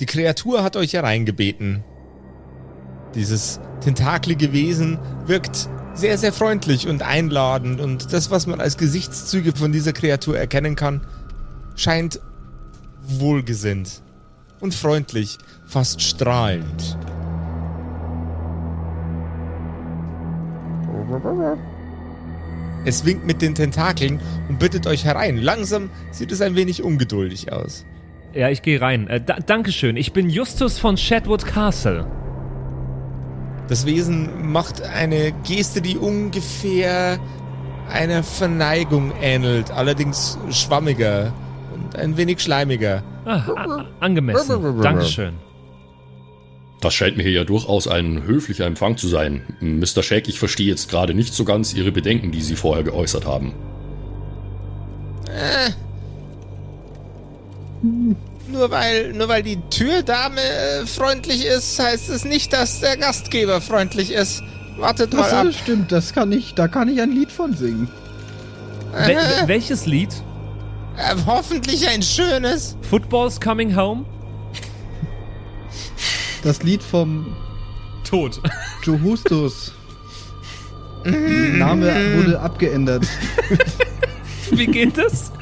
Die Kreatur hat euch hereingebeten. Dieses tentaklige Wesen wirkt sehr, sehr freundlich und einladend und das, was man als Gesichtszüge von dieser Kreatur erkennen kann, scheint wohlgesinnt und freundlich, fast strahlend. Es winkt mit den Tentakeln und bittet euch herein. Langsam sieht es ein wenig ungeduldig aus. Ja, ich gehe rein. Äh, da, Dankeschön. Ich bin Justus von Shadwood Castle. Das Wesen macht eine Geste, die ungefähr einer Verneigung ähnelt, allerdings schwammiger und ein wenig schleimiger. Ah, angemessen. Dankeschön. Das scheint mir hier ja durchaus ein höflicher Empfang zu sein. Mr. Shaq, ich verstehe jetzt gerade nicht so ganz Ihre Bedenken, die Sie vorher geäußert haben. Äh. Nur weil, nur weil die Türdame äh, freundlich ist, heißt es nicht, dass der Gastgeber freundlich ist. Wartet das mal ab. Das stimmt, das kann ich, da kann ich ein Lied von singen. Wel welches Lied? Äh, hoffentlich ein schönes. Football's Coming Home? Das Lied vom Tod. Joe Hustus. Name wurde abgeändert. Wie geht das?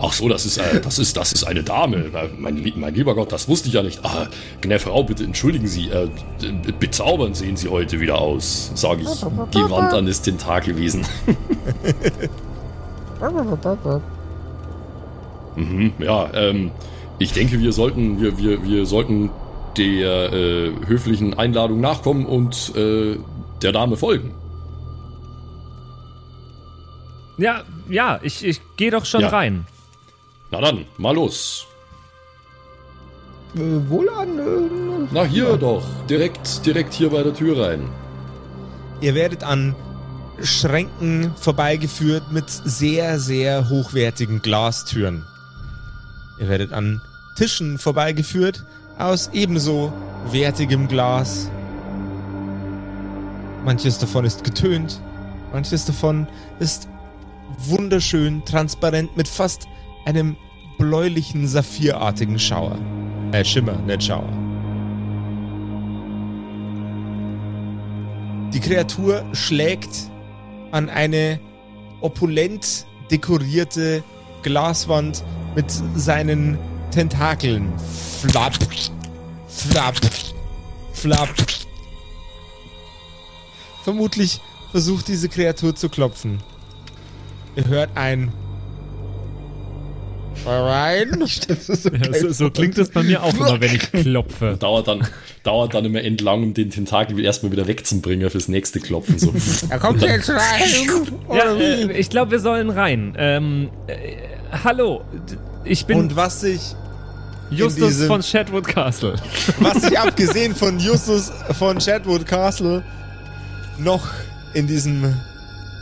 Ach so, das ist, äh, das ist, das ist eine Dame. Mein, mein, lieber Gott, das wusste ich ja nicht. Ah, gnä Frau, bitte entschuldigen Sie. Äh, bezaubernd sehen Sie heute wieder aus, sage ich gewandt an das Tentakelwesen. mhm, ja, ähm, ich denke, wir sollten, wir, wir, wir sollten der äh, höflichen Einladung nachkommen und äh, der Dame folgen. Ja, ja, ich, ich gehe doch schon ja. rein. Na dann, mal los. Äh, wohlan. Äh, Na hier ja. doch, direkt, direkt hier bei der Tür rein. Ihr werdet an Schränken vorbeigeführt mit sehr, sehr hochwertigen Glastüren. Ihr werdet an Tischen vorbeigeführt aus ebenso wertigem Glas. Manches davon ist getönt, manches davon ist wunderschön transparent mit fast einem bläulichen, saphirartigen Schauer. Äh, Schimmer, nicht Schauer. Die Kreatur schlägt an eine opulent dekorierte Glaswand mit seinen Tentakeln. Flapp, flapp, flapp. Vermutlich versucht diese Kreatur zu klopfen. Ihr hört ein rein. so, ja, so, so, klingt das bei mir auch immer, wenn ich klopfe. Dauert dann, dauert dann immer entlang, um den Tentakel erstmal wieder wegzubringen fürs nächste Klopfen. So. Er kommt jetzt rein. Ja, äh, ich glaube, wir sollen rein. Ähm, äh, hallo, ich bin. Und was sich. Justus diesem, von Shadwood Castle. Was sich abgesehen von Justus von Shadwood Castle noch in diesem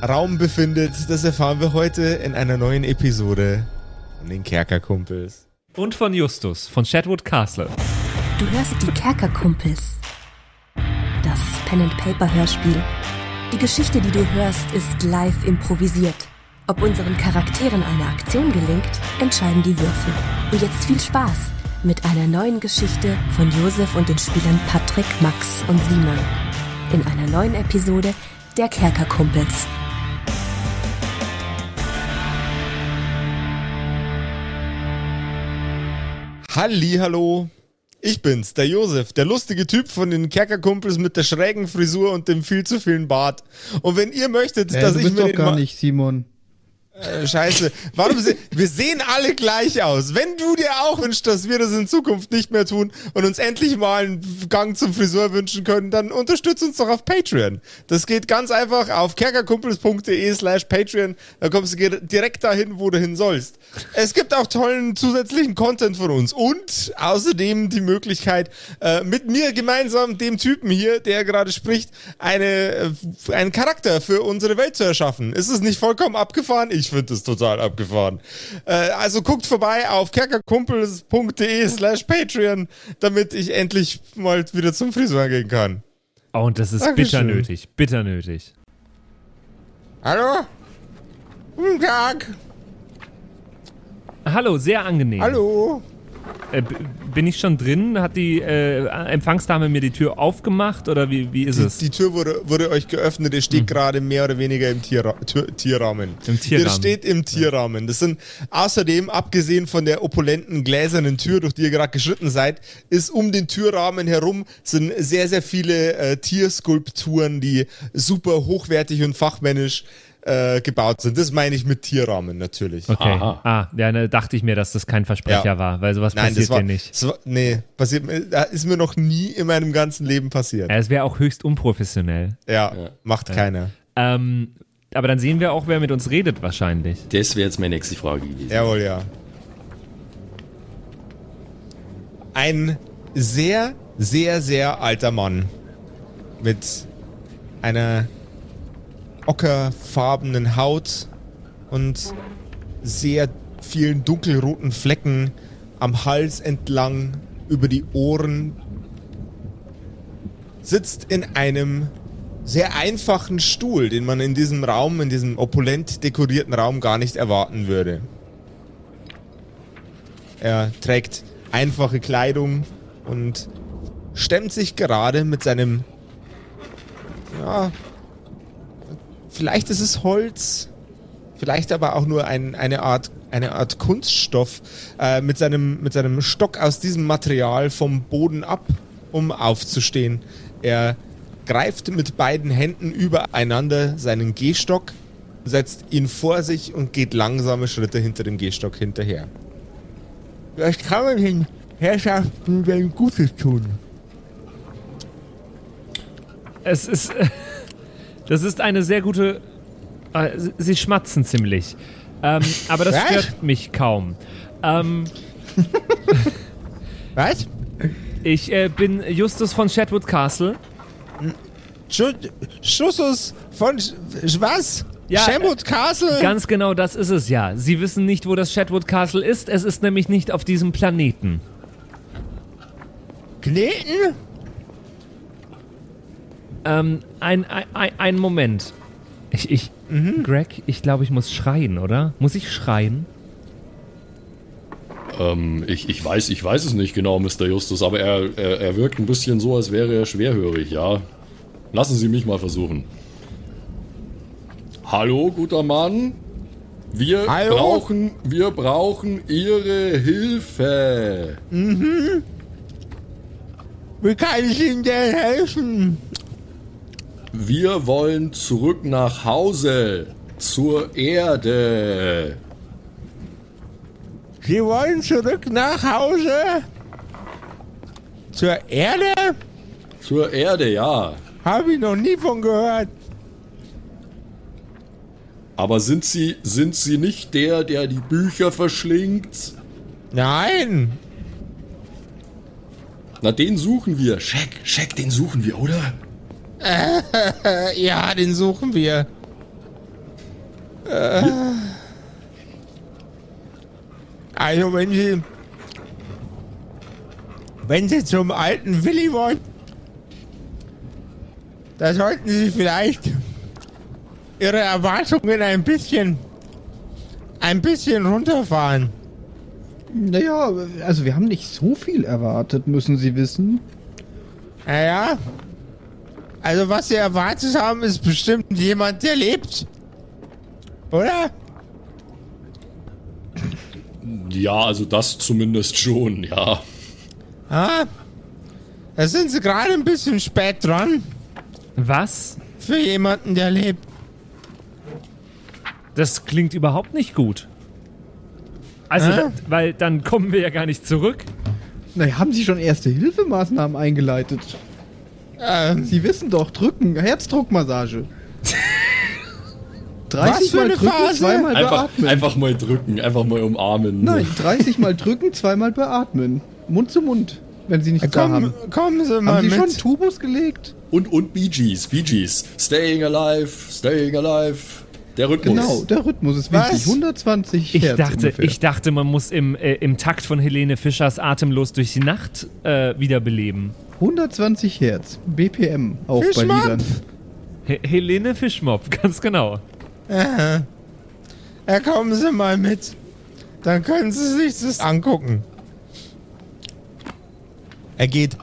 Raum befindet, das erfahren wir heute in einer neuen Episode von den Kerkerkumpels. Und von Justus von Shadwood Castle. Du hörst die Kerkerkumpels. Das Pen-and-Paper-Hörspiel. Die Geschichte, die du hörst, ist live improvisiert. Ob unseren Charakteren eine Aktion gelingt, entscheiden die Würfel. Und jetzt viel Spaß mit einer neuen Geschichte von Josef und den Spielern Patrick, Max und Simon. In einer neuen Episode der Kerkerkumpels. Hallo, ich bin's, der Josef, der lustige Typ von den Kerkerkumpels mit der schrägen Frisur und dem viel zu vielen Bart. Und wenn ihr möchtet, äh, dass du ich bist mir doch gar nicht Simon. Äh, scheiße. Warum se wir sehen alle gleich aus. Wenn du dir auch wünschst, dass wir das in Zukunft nicht mehr tun und uns endlich mal einen Gang zum Friseur wünschen können, dann unterstützt uns doch auf Patreon. Das geht ganz einfach auf kerkerkumpels.de slash Patreon. Da kommst du direkt dahin, wo du hin sollst. Es gibt auch tollen zusätzlichen Content von uns und außerdem die Möglichkeit, äh, mit mir gemeinsam, dem Typen hier, der gerade spricht, eine, äh, einen Charakter für unsere Welt zu erschaffen. Ist es nicht vollkommen abgefahren? Ich ich finde das total abgefahren. Äh, also guckt vorbei auf kerkerkumpels.de slash Patreon, damit ich endlich mal wieder zum Friseur gehen kann. Oh, und das ist Dankeschön. bitter nötig. Bitter nötig. Hallo? Guten Tag. Hallo, sehr angenehm. Hallo. Äh, bin ich schon drin? Hat die äh, Empfangsdame mir die Tür aufgemacht oder wie, wie ist Die, es? die Tür wurde, wurde euch geöffnet, ihr steht gerade mehr oder weniger im Tierra Tür Tierrahmen. Im Tierrahmen. Ihr steht im Tierrahmen. Das sind außerdem, abgesehen von der opulenten gläsernen Tür, durch die ihr gerade geschritten seid, ist um den Türrahmen herum sind sehr, sehr viele äh, Tierskulpturen, die super hochwertig und fachmännisch äh, gebaut sind. Das meine ich mit Tierrahmen natürlich. Okay. Aha. Ah, ja, ne, dachte ich mir, dass das kein Versprecher Ja. war, weil sowas Nein, passiert war, dir nicht. Das war, nee, passiert, ist mir noch nie in meinem ganzen Leben passiert. Ja, es wäre auch höchst unprofessionell. Ja, macht keiner. Ähm, aber dann sehen wir auch, wer mit uns redet wahrscheinlich. Das wäre jetzt meine nächste Frage gewesen. Jawohl, ja. Ein sehr, sehr, sehr alter Mann mit einer ockerfarbenen Haut und sehr vielen dunkelroten Flecken am Hals entlang über die Ohren sitzt in einem sehr einfachen Stuhl, den man in diesem Raum, in diesem opulent dekorierten Raum gar nicht erwarten würde. Er trägt einfache Kleidung und stemmt sich gerade mit seinem, ja, vielleicht ist es Holz, vielleicht aber auch nur ein, eine Art, eine Art Kunststoff, äh, mit seinem, mit seinem Stock aus diesem Material vom Boden ab, um aufzustehen. Er greift mit beiden Händen übereinander seinen Gehstock, setzt ihn vor sich und geht langsame Schritte hinter dem Gehstock hinterher. Was kann man den Herrschaften denn Gutes tun? Es ist. Das ist eine sehr gute. äh, sie- schmatzen ziemlich. Ähm, aber das Was? stört mich kaum. Ähm, Was? ich äh, bin Justus von Shatwood Castle. Schussus von Sch was? Ja, Shamwood Castle? Ganz genau das ist es ja. Sie wissen nicht, wo das Shatwood Castle ist. Es ist nämlich nicht auf diesem Planeten. Kneten? Ähm, ein, ein, ein, Moment. Ich, ich, Greg, ich glaube, ich muss schreien, oder? Muss ich schreien? Ähm, ich, ich, weiß, ich weiß es nicht genau, Mr. Justus, aber er, er, er wirkt ein bisschen so, als wäre er schwerhörig, ja. Lassen Sie mich mal versuchen. Hallo, guter Mann. Wir Hallo? brauchen, wir brauchen Ihre Hilfe. Wie kann ich Ihnen denn helfen? Wir wollen zurück nach Hause. Zur Erde. Sie wollen zurück nach Hause? Zur Erde? Zur Erde, ja. Habe ich noch nie von gehört. Aber sind Sie, sind Sie nicht der, der die Bücher verschlingt? Nein. Na, den suchen wir. Scheck, Scheck, den suchen wir, oder? Äh, ja, den suchen wir. Äh. Also, wenn Sie. Wenn Sie zum alten Willi wollen, da sollten Sie vielleicht Ihre Erwartungen ein bisschen. ein bisschen runterfahren. Naja, also wir haben nicht so viel erwartet, müssen Sie wissen. Naja. Also, was Sie erwartet haben, ist bestimmt jemand, der lebt. Oder? Ja, also das zumindest schon, ja. Ah, da sind sie gerade ein bisschen spät dran Was? für jemanden, der lebt. Das klingt überhaupt nicht gut. Also, Hä? da, weil dann kommen wir ja gar nicht zurück. Naja, haben Sie schon erste Hilfemaßnahmen eingeleitet? Ähm, Sie wissen doch, drücken, Herzdruckmassage. Was 30 für mal eine drücken, Phase? zweimal Einfach, beatmen. einfach mal drücken, einfach mal umarmen. Nein, 30 mal drücken, zweimal beatmen. Mund zu Mund, wenn Sie nichts da komm, haben. kommen Sie mal Haben Sie mit. schon Tubus gelegt? Und, und Bee Gees, Bee Gees. Staying alive, staying alive. Der Rhythmus. Genau, der Rhythmus ist Was? wichtig. 120 Ich Hertz dachte, ungefähr. ich dachte, man muss im, äh, im Takt von Helene Fischers Atemlos durch die Nacht äh, wiederbeleben. 120 Hertz, BPM auch bei Fischmann. Liedern. He Helene Fischmopf, ganz genau. Äh, ja, kommen Sie mal mit. Dann können Sie sich das angucken. Er geht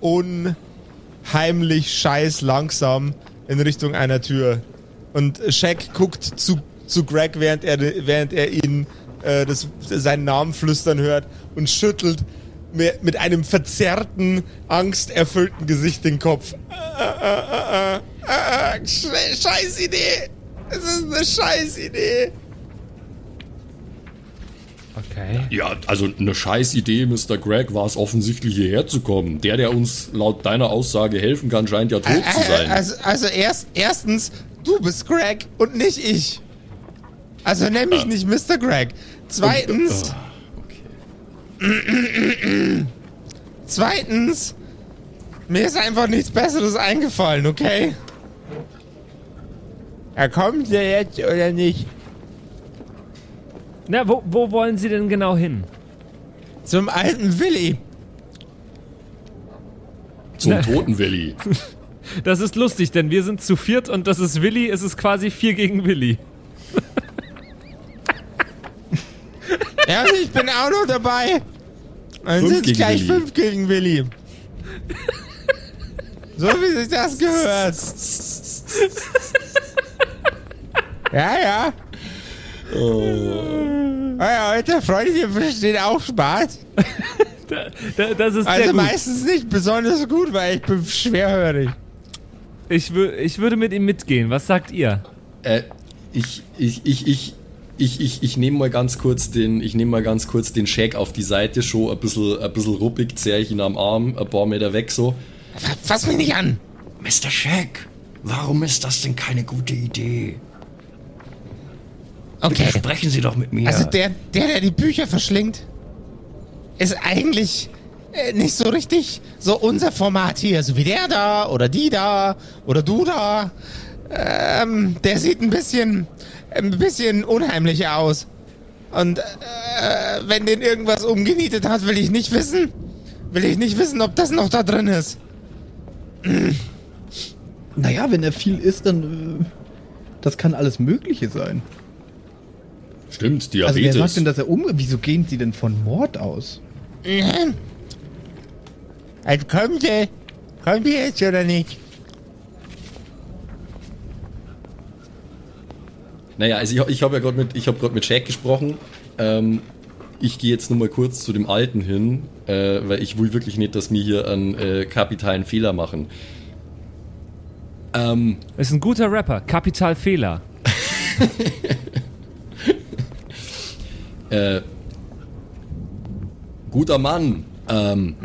unheimlich scheiß langsam in Richtung einer Tür. Und Shaq guckt zu, zu Greg, während er, während er ihn äh, das, seinen Namen flüstern hört und schüttelt mit, einem verzerrten, angsterfüllten Gesicht den Kopf. Äh, äh, äh, äh, äh, Sch- scheiß Idee! Es ist eine scheiß Idee! Okay. Ja, also eine scheiß Idee, Mr. Greg, war es offensichtlich hierher zu kommen. Der, der uns laut deiner Aussage helfen kann, scheint ja tot zu Äh, sein. Also, also erst, erstens, du bist Greg und nicht ich. Also nenn mich nicht Mr. Greg. Zweitens. Zweitens, mir ist einfach nichts Besseres eingefallen, okay? Er kommt ja jetzt oder nicht? Na, wo, wo wollen Sie denn genau hin? Zum alten Willi. Zum toten Willi. Das ist lustig, denn wir sind zu viert und das ist Willi, es ist quasi vier gegen Willi. Ja, ich bin auch noch dabei. Dann sind es gleich Willi. fünf gegen Willi. So wie sich das gehört. Ja, ja. Oh. Ja, heute Freunde, ihr versteht auch Spaß. Da, da, das ist sehr Also gut. meistens nicht besonders gut, weil ich bin schwerhörig. Ich, wür ich würde mit ihm mitgehen. Was sagt ihr? Äh, ich, ich, ich, ich, ich, ich, ich nehme mal ganz kurz den, ich nehme mal ganz kurz den Shaq auf die Seite, schon ein bisschen, ein bisschen ruppig, zerre ich ihn am Arm, ein paar Meter weg so. Fass mich nicht an. Mr. Shaq, warum ist das denn keine gute Idee? Okay. Sprechen Sie doch mit mir. Also der, der, der die Bücher verschlingt, ist eigentlich äh, nicht so richtig so unser Format hier. So wie der da oder die da oder du da. Ähm, der sieht ein bisschen, ein bisschen unheimlicher aus. Und äh, wenn den irgendwas umgenietet hat, will ich nicht wissen. Will ich nicht wissen, ob das noch da drin ist. Naja, wenn er viel isst, dann. Äh, das kann alles Mögliche sein. Stimmt, Also wer Diabetes. sagt denn, dass er um. Wieso gehen sie denn von Mord aus? Also kommt ihr, kommt ihr jetzt oder nicht? Naja, also ich, ich habe ja gerade mit, ich gerade mit Shaq gesprochen. Ähm, ich gehe jetzt nur mal kurz zu dem Alten hin, äh, weil ich will wirklich nicht, dass wir hier einen äh, kapitalen Fehler machen. Ähm, Ist ein guter Rapper. Kapital Fehler. äh, guter Mann. Ähm,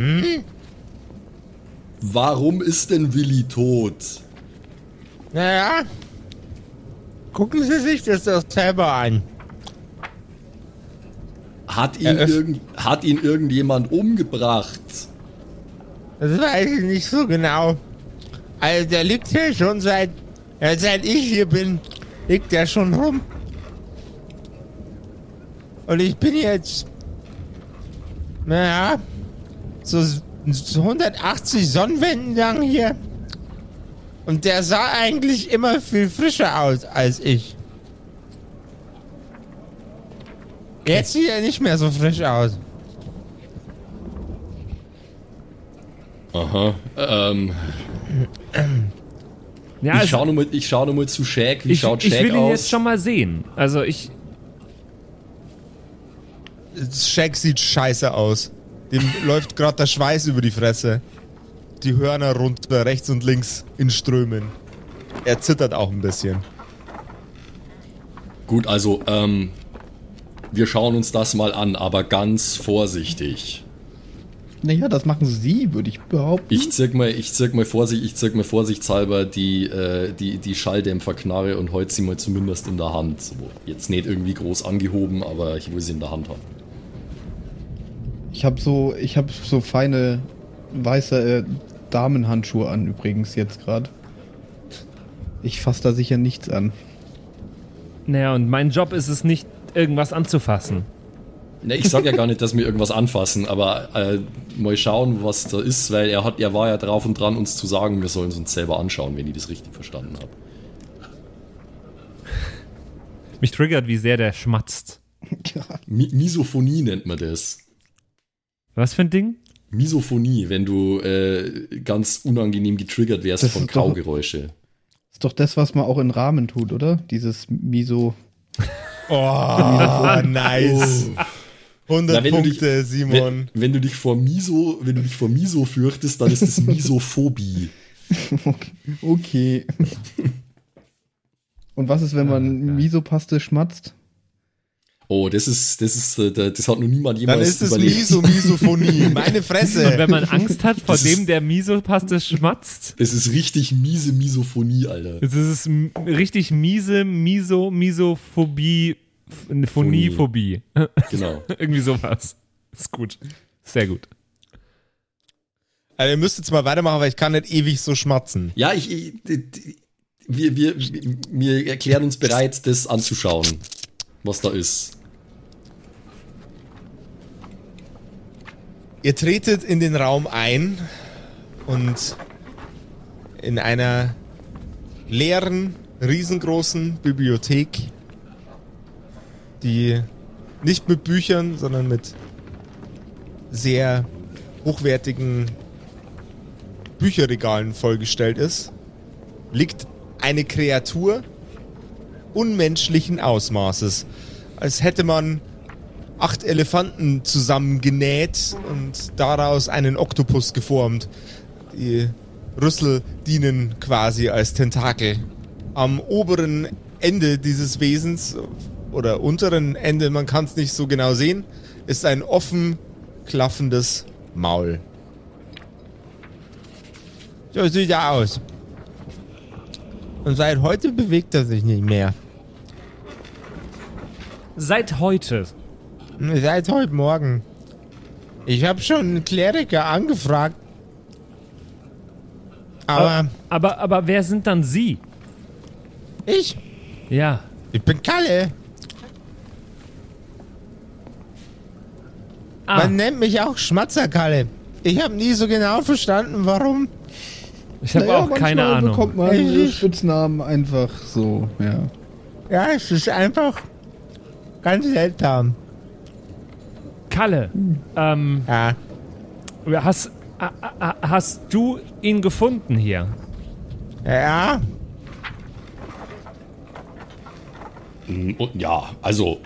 Warum ist denn Willi tot? Naja, gucken Sie sich das doch selber an. Hat ihn, irgend, hat ihn irgendjemand umgebracht? Das weiß ich nicht so genau. Also der liegt hier schon seit, ja, seit ich hier bin, liegt der schon rum. Und ich bin jetzt, naja, so, so 180 Sonnenwenden lang hier. Und der sah eigentlich immer viel frischer aus als ich. Jetzt sieht er nicht mehr so frisch aus. Aha. Ähm, Ja, ich also, schaue nochmal schau noch mal zu Shaq. Wie ich, schaut ich Shaq will ihn aus? jetzt schon mal sehen. Also ich, Shaq sieht scheiße aus. Dem läuft gerade der Schweiß über die Fresse. Die Hörner runter, rechts und links in Strömen. Er zittert auch ein bisschen. Gut, also, ähm, wir schauen uns das mal an, aber ganz vorsichtig. Naja, das machen sie, würde ich behaupten. Ich zirk mal, ich zirk mal Vorsicht, ich zirk mal vorsichtshalber die, äh, die, die Schalldämpferknarre und heute sie mal zumindest in der Hand. So, jetzt nicht irgendwie groß angehoben, aber ich will sie in der Hand haben. Ich habe so, ich habe so feine weiße äh, Damenhandschuhe an übrigens jetzt gerade. Ich fasse da sicher nichts an. naja, und mein Job ist es nicht, irgendwas anzufassen. Ne, ich sag ja gar nicht, dass wir irgendwas anfassen, aber äh, mal schauen, was da ist, weil er hat, er war ja drauf und dran, uns zu sagen, wir sollen es uns selber anschauen, wenn ich das richtig verstanden habe. Mich triggert, wie sehr der schmatzt. Mi Misophonie nennt man das. Was für ein Ding? Misophonie, wenn du äh, ganz unangenehm getriggert wärst Das von ist doch- Kaugeräusche. Ist doch das, was man auch in Rahmen tut, oder? Dieses Miso. Oh, nice. 100 Na, wenn du dich- Punkte, Simon. Wenn, wenn du dich vor Miso, wenn du dich vor Miso fürchtest, dann ist das Misophobie. Okay. Und was ist, wenn man Misopaste schmatzt? Oh, das ist, das ist, äh, das hat noch niemand Dann jemals ist es überlebt. Miso, Misophonie. Meine Und Fresse. wenn man Angst hat vor Das dem, der Misopaste schmatzt, Das ist richtig miese Misophonie, Alter. es ist richtig miese Miso, Misophobie, Phoniephobie. Genau. Irgendwie sowas. Ist gut. Sehr gut. Also, ihr müsst jetzt mal weitermachen, weil ich kann nicht ewig so schmatzen. Ja, ich, ich wir, wir, wir erklären uns bereit, das anzuschauen, was da ist. Ihr tretet in den Raum ein und in einer leeren, riesengroßen Bibliothek, die nicht mit Büchern, sondern mit sehr hochwertigen Bücherregalen vollgestellt ist, liegt eine Kreatur unmenschlichen Ausmaßes, als hätte man acht Elefanten zusammengenäht und daraus einen Oktopus geformt. Die Rüssel dienen quasi als Tentakel. Am oberen Ende dieses Wesens oder unteren Ende, man kann es nicht so genau sehen, ist ein offen klaffendes Maul. So sieht er aus. Und seit heute bewegt er sich nicht mehr. Seit heute. Seit heute Morgen. Ich habe schon einen Kleriker angefragt. Aber Aber, aber wer sind dann Sie? ich, Ja. ich bin Kalle. Ah, Man nennt mich auch Schmatzerkalle. Ich habe nie so genau verstanden, warum. ich habe Naja, auch keine Ahnung. bekommt man Echt? Spitznamen einfach so, ja. Ja, es ist einfach ganz seltsam. Kalle, ähm, Ja. hast, hast du ihn gefunden hier? Ja. Und ja, also,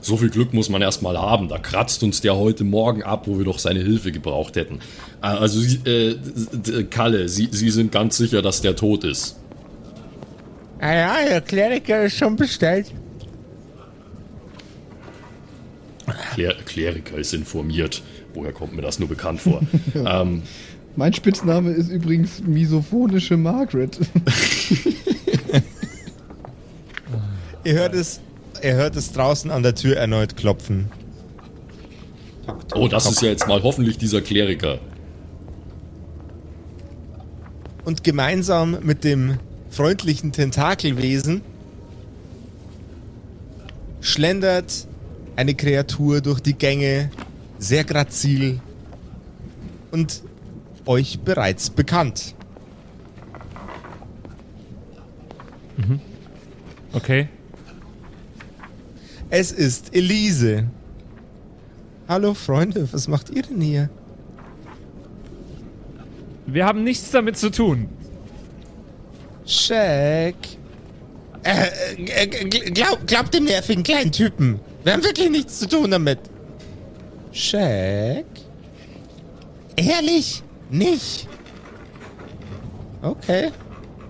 so viel Glück muss man erstmal haben. Da kratzt uns der heute Morgen ab, wo wir doch seine Hilfe gebraucht hätten. Äh, Also, äh, Kalle, Sie, Sie sind ganz sicher, dass der tot ist. Ja, ja, der Kleriker ist schon bestellt. Kler Kleriker ist informiert. Woher kommt mir das nur bekannt vor? ähm, Mein Spitzname ist übrigens misophonische Margaret. Ihr hört es, ihr hört es draußen an der Tür erneut klopfen. oh, das ist ja jetzt mal hoffentlich dieser Kleriker. Und gemeinsam mit dem freundlichen Tentakelwesen schlendert eine Kreatur durch die Gänge, sehr grazil und euch bereits bekannt. Okay. Es ist Elise. Hallo Freunde, was macht ihr denn hier? Wir haben nichts damit zu tun. Shaq. Äh, äh, gl- glaub, glaub dem nervigen kleinen Typen. Wir haben wirklich nichts zu tun damit. Shaq? Ehrlich? Nicht? Okay.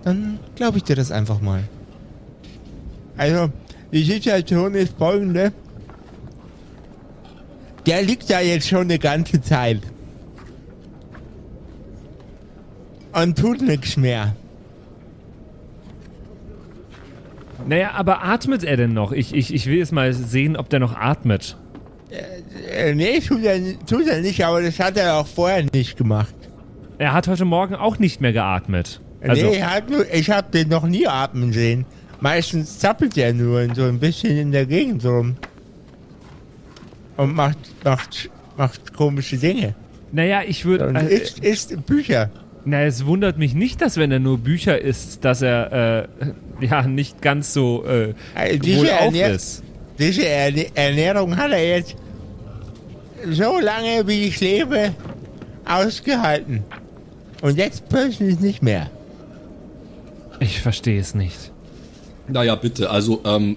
Dann glaube ich dir das einfach mal. Also, die Situation ist folgende. Der liegt da jetzt schon eine ganze Zeit. Und tut nichts mehr. Naja, aber atmet er denn noch? Ich, ich, ich will jetzt mal sehen, ob der noch atmet. Äh, nee, tut er, tut er nicht, aber das hat er auch vorher nicht gemacht. Er hat heute Morgen auch nicht mehr geatmet. Also, nee, hat nur, ich habe den noch nie atmen sehen. Meistens zappelt er nur so ein bisschen in der Gegend rum. und macht, macht, macht komische Dinge. Naja, ich würde. Äh, isst, isst Bücher. Na, es wundert mich nicht, dass wenn er nur Bücher isst, dass er äh, ja nicht ganz so äh, Äh, diese Ernähr- ist. Diese Ernährung hat er jetzt so lange, wie ich lebe, ausgehalten. Und jetzt plötzlich nicht mehr. Ich verstehe es nicht. Naja, bitte, also, ähm,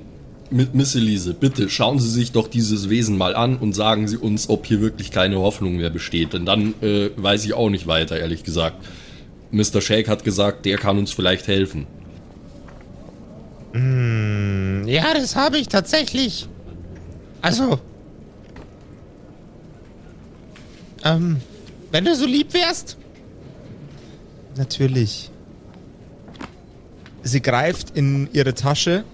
mit Miss Elise, bitte schauen Sie sich doch dieses Wesen mal an und sagen Sie uns, ob hier wirklich keine Hoffnung mehr besteht. Denn dann äh, weiß ich auch nicht weiter, ehrlich gesagt. Mr. Shake hat gesagt, der kann uns vielleicht helfen. Ja, das habe ich tatsächlich. Also. Ähm, wenn du so lieb wärst. Natürlich. Sie greift in ihre Tasche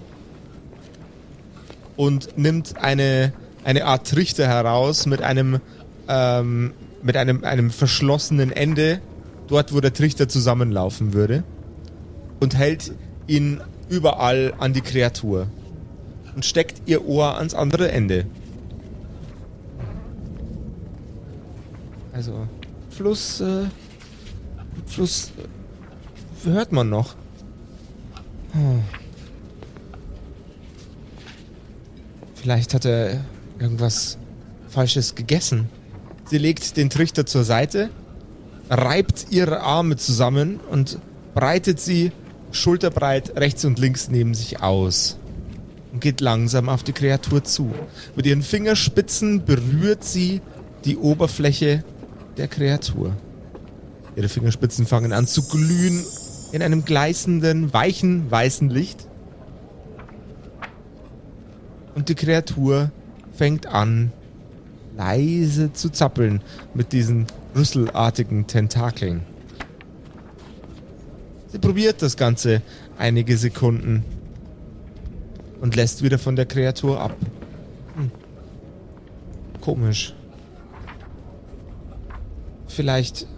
und nimmt eine, eine Art Trichter heraus mit einem, ähm, mit einem, einem verschlossenen Ende, dort wo der Trichter zusammenlaufen würde, und hält ihn überall an die Kreatur und steckt ihr Ohr ans andere Ende. Also, Fluss, äh, Fluss äh, hört man noch. Hm. Vielleicht hat er irgendwas Falsches gegessen. Sie legt den Trichter zur Seite, reibt ihre Arme zusammen und breitet sie schulterbreit rechts und links neben sich aus und geht langsam auf die Kreatur zu. Mit ihren Fingerspitzen berührt sie die Oberfläche der Kreatur. Ihre Fingerspitzen fangen an zu glühen in einem gleißenden, weichen, weißen Licht. Und die Kreatur fängt an, leise zu zappeln mit diesen rüsselartigen Tentakeln. Sie probiert das Ganze einige Sekunden und lässt wieder von der Kreatur ab. Hm. Komisch. Vielleicht,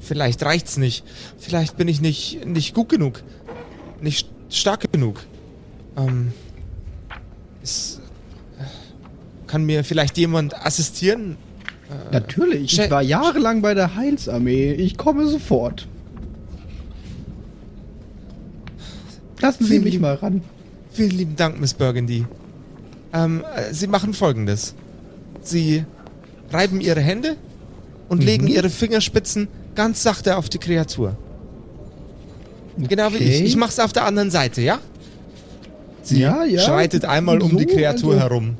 vielleicht reicht's nicht. Vielleicht bin ich nicht, nicht gut genug. Nicht stark genug. Ähm, äh, kann mir vielleicht jemand assistieren? Natürlich, Che- ich war jahrelang bei der Heilsarmee. Ich komme sofort. Lassen Sie Vielen mich lieb- mal ran. Vielen lieben Dank, Miss Burgundy. Ähm, äh, Sie machen folgendes. Sie reiben Ihre Hände und legen Ihre Fingerspitzen ganz sachte auf die Kreatur. Genau wie ich. Okay. Ich mach's auf der anderen Seite, ja? Sie Ja, ja. schreitet einmal um So, die Kreatur also- herum.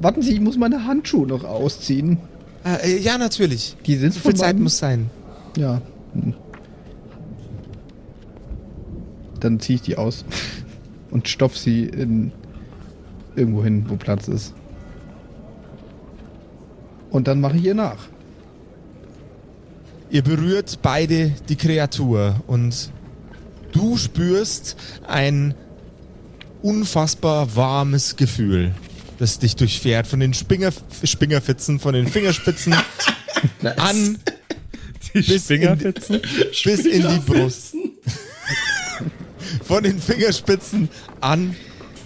Warten Sie, ich muss meine Handschuhe noch ausziehen. Äh, äh, ja, natürlich. Die sind So viel Zeit muss sein. Ja. Hm. Dann ziehe ich die aus und stopf sie in irgendwo hin, wo Platz ist. Und dann mache ich ihr nach. Ihr berührt beide die Kreatur und du spürst ein unfassbar warmes Gefühl, das dich durchfährt von den Spinger, Spingerfitzen, von den Fingerspitzen an Die Bis in- Fingerspitzen? bis in die Brust. Von den Fingerspitzen an,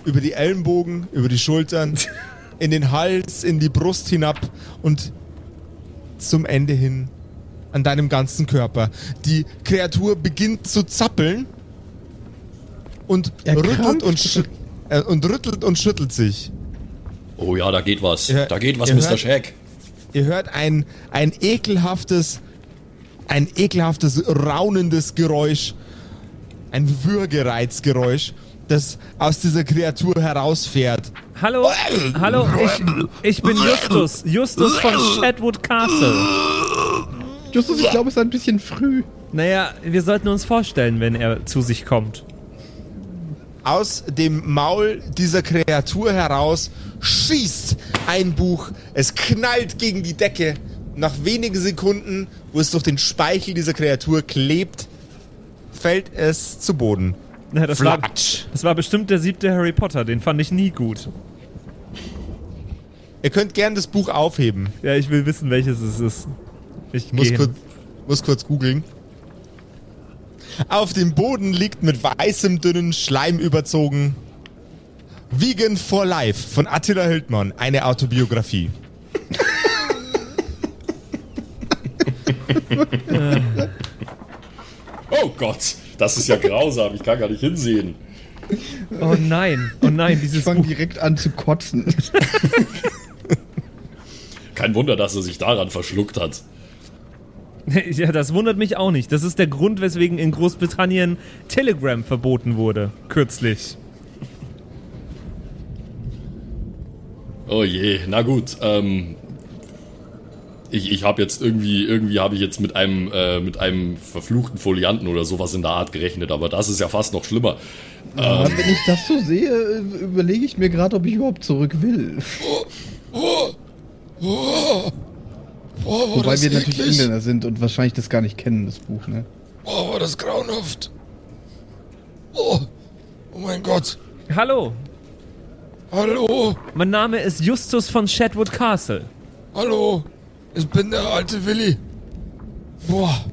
über die Ellenbogen, über die Schultern, in den Hals, in die Brust hinab und zum Ende hin an deinem ganzen Körper. Die Kreatur beginnt zu zappeln und rüttelt und, äh, und rüttelt und schüttelt sich. Oh ja, da geht was. Ihr- da geht was, Mr. hört- Shake. Ihr hört ein, ein ekelhaftes, ein ekelhaftes, raunendes Geräusch. Ein Würgereizgeräusch, das aus dieser Kreatur herausfährt. Hallo, hallo, ich, ich bin Justus. Justus von Shadwood Castle. Justus, ich glaube, es ist ein bisschen früh. Naja, wir sollten uns vorstellen, wenn er zu sich kommt. Aus dem Maul dieser Kreatur heraus schießt ein Buch. Es knallt gegen die Decke. Nach wenigen Sekunden, wo es durch den Speichel dieser Kreatur klebt, fällt es zu Boden. Na, das, war, das war bestimmt der siebte Harry Potter, den fand ich nie gut. Ihr könnt gern das Buch aufheben. Ja, ich will wissen, welches es ist. Ich Muss kurz, muss kurz googeln auf dem Boden liegt mit weißem, dünnen Schleim überzogen. Vegan for Life von Attila Hildmann, eine Autobiografie. oh Gott, das ist ja grausam, ich kann gar nicht hinsehen. Oh nein, oh nein, dieses. Ich fange direkt an zu kotzen. Kein Wunder, dass er sich daran verschluckt hat. Ja, das wundert mich auch nicht. Das ist der Grund, weswegen in Großbritannien Telegram verboten wurde, kürzlich. Oh je, na gut. Ähm, ich ich habe jetzt irgendwie, irgendwie habe ich jetzt mit einem, äh, mit einem verfluchten Folianten oder sowas in der Art gerechnet, aber das ist ja fast noch schlimmer. Aber wenn ich das so sehe, überlege ich mir gerade, ob ich überhaupt zurück will. Wobei wir natürlich Engländer sind und wahrscheinlich das gar nicht kennen, das Buch, ne? Oh, war das grauenhaft. Oh, oh mein Gott. Hallo, Hallo, mein Name ist Justus von Shadwood Castle. hallo. Ich bin der alte Willi. Boah,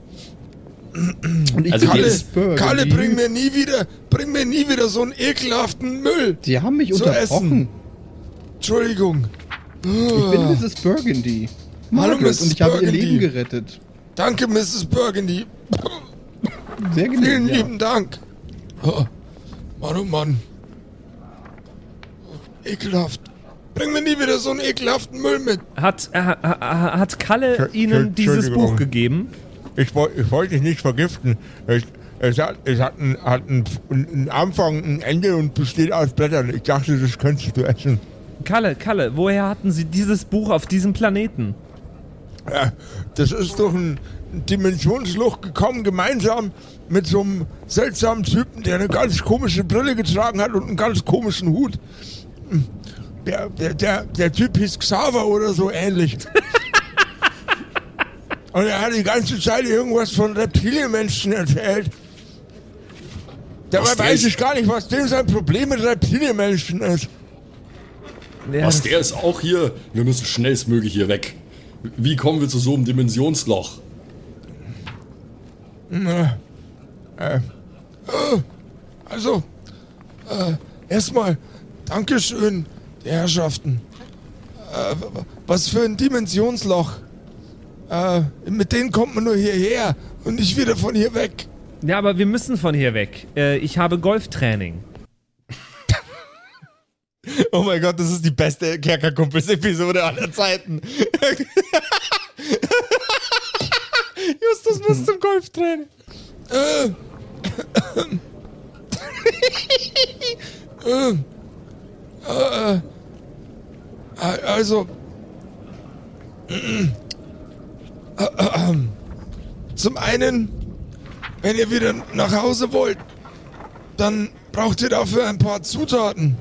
Und ich Also die- das Burger, Kalle, die- bring mir nie wieder, bring mir nie wieder so einen ekelhaften Müll. Sie haben mich zu unterbrochen. Entschuldigung. Ich bin Mrs. Burgundy. Hallo, Mrs. und ich habe ihr. Leben gerettet. Danke, Mrs. Burgundy. Sehr Vielen genehm, ja. lieben Dank. Oh, Mann, oh Mann. Ekelhaft. Bring mir nie wieder so einen ekelhaften Müll mit. Hat, äh, äh, hat Kalle Entsch- Ihnen dieses. Buch gegeben? Ich, woll- ich wollte dich nicht vergiften. Es, es hat, es hat, einen, hat einen Anfang, ein Ende und besteht aus Blättern. Ich dachte, das könntest du essen. Kalle, Kalle, woher hatten Sie dieses Buch auf diesem Planeten? Ja, das ist durch ein Dimensionsloch gekommen, gemeinsam mit so einem seltsamen Typen, der eine ganz komische Brille getragen hat und einen ganz komischen Hut. Der, der, der, der Typ hieß Xaver oder so ähnlich. und er hat die ganze Zeit irgendwas von Reptilienmenschen erzählt. Dabei Was, weiß ich gar nicht, was dem sein Problem mit Reptilienmenschen ist. Was, der ist auch hier? Wir müssen schnellstmöglich hier weg. Wie kommen wir zu so einem Dimensionsloch? Also, äh, erstmal, Dankeschön, die Herrschaften. Äh, was für ein Dimensionsloch. Äh, mit denen kommt man nur hierher und nicht wieder von hier weg. ja, aber wir müssen von hier weg. Äh, ich habe Golftraining. Oh mein Gott, das ist die beste Kerkerkumpels-Episode aller Zeiten. Justus muss zum Golftraining. Äh. Äh. Also. Zum einen, wenn ihr wieder nach Hause wollt, dann braucht ihr dafür ein paar Zutaten.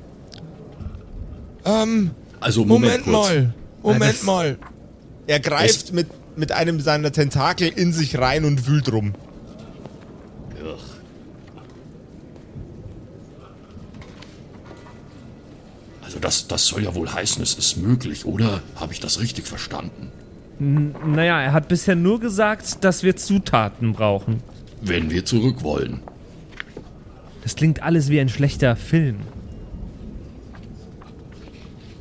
Ähm, Also Moment, Moment, mal. Moment Nein, das- mal. Er greift mit, mit einem seiner Tentakel in sich rein und wühlt rum. Ugh. Also das, das soll ja wohl heißen, es ist möglich, oder? Habe ich das richtig verstanden? Naja, er hat bisher nur gesagt, dass wir Zutaten brauchen. Wenn wir zurück wollen. Das klingt alles wie ein schlechter Film.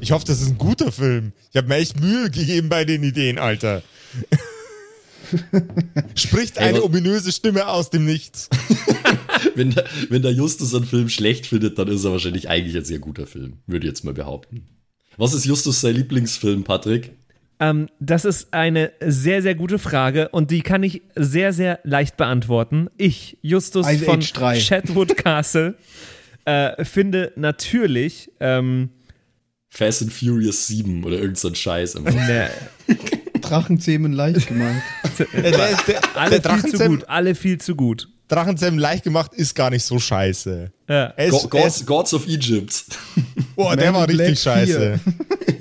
Ich hoffe, das ist ein guter Film. Ich habe mir echt Mühe gegeben bei den Ideen, Alter. Spricht Ey, eine was- ominöse Stimme aus dem Nichts. Wenn der, wenn der Justus einen Film schlecht findet, dann ist er wahrscheinlich eigentlich ein sehr guter Film. Würde ich jetzt mal behaupten. Was ist Justus sein Lieblingsfilm, Patrick? Ähm, das ist eine sehr, sehr gute Frage und die kann ich sehr, sehr leicht beantworten. Ich, Justus Ice von Age 3. Chatwood Castle, äh, finde natürlich ähm, Fast and Furious 7 oder irgend so ein Scheiß. einfach. ne, Drachenzähmen leicht gemacht. Der, der, der, alle der viel zu gut, alle viel zu gut. Drachenzähm leicht gemacht ist gar nicht so scheiße. Ja. Go ist, er Gods, Gods of Egypt. boah, der war richtig Black scheiße.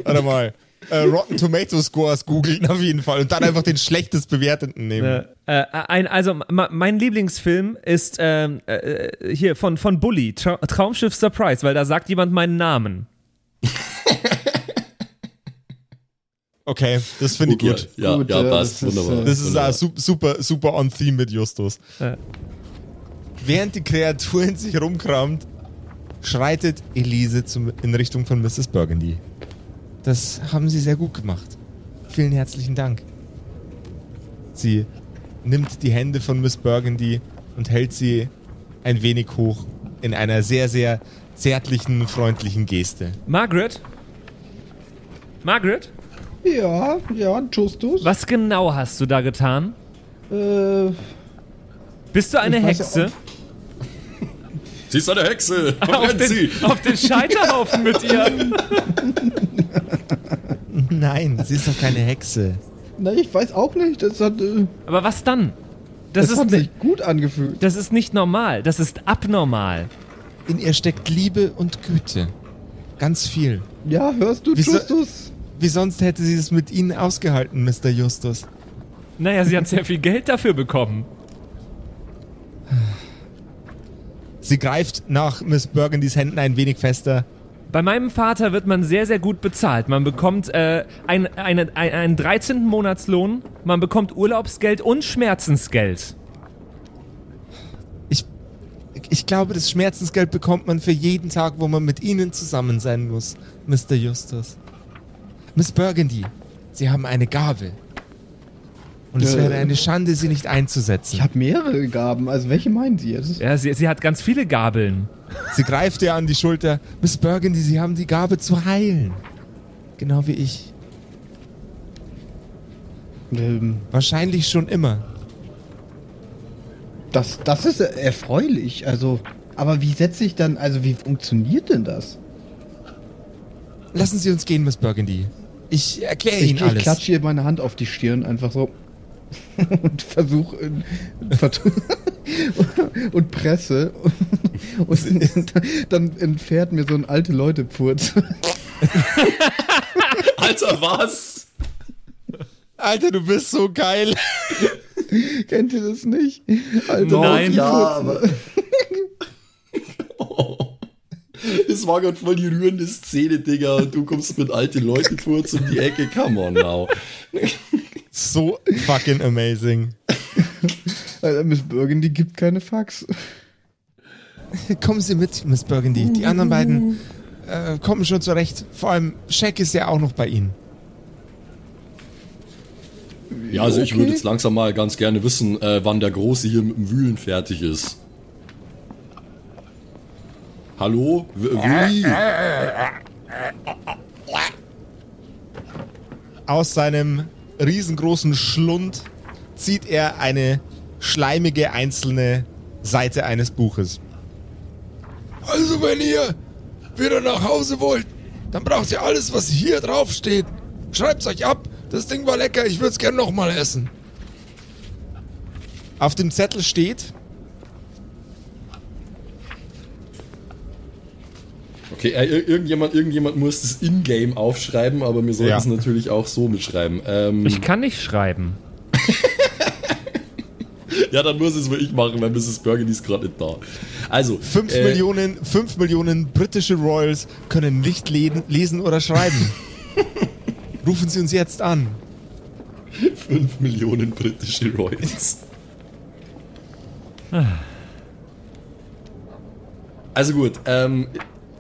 Warte mal. Äh, Rotten Tomato Scores googeln auf jeden Fall und dann einfach den schlechtest bewerteten nehmen. Äh, äh, ein, also mein Lieblingsfilm ist ähm, äh, hier von, von Bully, Tra Traumschiff Surprise, weil da sagt jemand meinen Namen. Okay, das finde ich gut. Ja, ja, Gut, ja äh, passt. das ist, Wunderbar. äh, Das ist Wunderbar. auch su- super, super on theme mit Justus. Ja. Während die Kreatur in sich rumkramt, schreitet Elise zum, in Richtung von Mrs. Burgundy. Das haben Sie sehr gut gemacht. Vielen herzlichen Dank. Sie nimmt die Hände von Miss Burgundy und hält sie ein wenig hoch in einer sehr, sehr zärtlichen, freundlichen Geste. Margaret? Margaret? Ja, ja, Justus. Was genau hast du da getan? Äh, Bist du eine weiß ja Hexe? Sie ist eine Hexe. auf, Verbrennt sie. den, auf den Scheiterhaufen mit ihr. Nein, sie ist doch keine Hexe. na, ich weiß auch nicht. Das hat, äh, Aber was dann? Das, das ist, hat ni- sich gut angefühlt. das ist nicht normal. Das ist abnormal. In ihr steckt Liebe und Güte. Ganz viel. Ja, hörst du, Wieso- Justus? Wie sonst hätte sie es mit Ihnen ausgehalten, Mr. Justus? Naja, sie hat sehr viel Geld dafür bekommen. Sie greift nach Miss Burgundys Händen ein wenig fester. Bei meinem Vater wird man sehr, sehr gut bezahlt. Man bekommt äh, ein, eine, ein, einen 13. Monatslohn, man bekommt Urlaubsgeld und Schmerzensgeld. Ich, ich glaube, das Schmerzensgeld bekommt man für jeden Tag, wo man mit Ihnen zusammen sein muss, Mr. Justus. Miss Burgundy, Sie haben eine Gabe. Und es Äh. wäre eine Schande, sie nicht einzusetzen. Ich habe mehrere Gaben. Also welche meinen Sie jetzt? Ja, sie, sie hat ganz viele Gabeln. Sie greift ihr an die Schulter. Miss Burgundy, Sie haben die Gabe zu heilen. Genau wie ich. Ähm, Wahrscheinlich schon immer. das, das ist erfreulich. Also, aber wie setze ich dann, also wie funktioniert denn das? Lassen Sie uns gehen, Miss Burgundy. Ich erkläre Ich, Ihnen ich alles. klatsche ihr meine Hand auf die Stirn, einfach so. und versuche und presse und dann entfährt mir so ein alte Leute Pfurz. Alter, was? Alter, du bist so geil. Kennt ihr das nicht? Alter, Nein. Ja, aber Das war gerade voll die rührende Szene, Digga. Und du kommst mit alten Leuten kurz um die Ecke. Come on now. So fucking amazing. Alter, Miss Burgundy gibt keine Fax. Kommen Sie mit, Miss Burgundy. Die anderen beiden äh, kommen schon zurecht. Vor allem Shaq ist ja auch noch bei Ihnen. Ja, also ich Okay. würde jetzt langsam mal ganz gerne wissen, äh, wann der Große hier mit dem Wühlen fertig ist. Hallo? W Willi? Aus seinem riesengroßen Schlund zieht er eine schleimige einzelne Seite eines Buches. Also wenn ihr wieder nach Hause wollt, dann braucht ihr alles, was hier drauf steht. Schreibt's euch ab. Das Ding war lecker, ich würde es gerne nochmal essen. Auf dem Zettel steht, Okay, äh, ir- irgendjemand, irgendjemand muss das in-game aufschreiben, aber wir sollten Ja. es natürlich auch so mitschreiben. Ähm, Ich kann nicht schreiben. ja, dann muss es wohl ich machen, weil Mrs. Burgundy ist gerade nicht da. Also, 5 äh, Millionen, 5 Millionen britische Royals können nicht lesen oder schreiben. Rufen Sie uns jetzt an. 5 Millionen britische Royals. Also gut, ähm,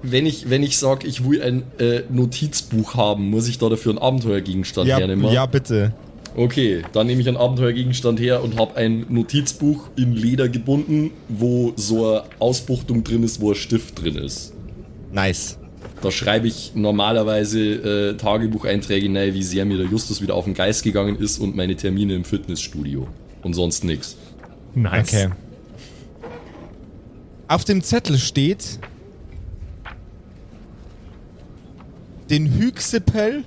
wenn ich, wenn ich sage, ich will ein äh, Notizbuch haben, muss ich da dafür einen Abenteuergegenstand Ja, hernehmen? ja, bitte. Okay, dann nehme ich einen Abenteuergegenstand her und habe ein Notizbuch in Leder gebunden, wo so eine Ausbuchtung drin ist, wo ein Stift drin ist. Nice. Da schreibe ich normalerweise äh, Tagebucheinträge rein, wie sehr mir der Justus wieder auf den Geist gegangen ist und meine Termine im Fitnessstudio. Und sonst nix. Nice. Okay. Auf dem Zettel steht den Hyxipel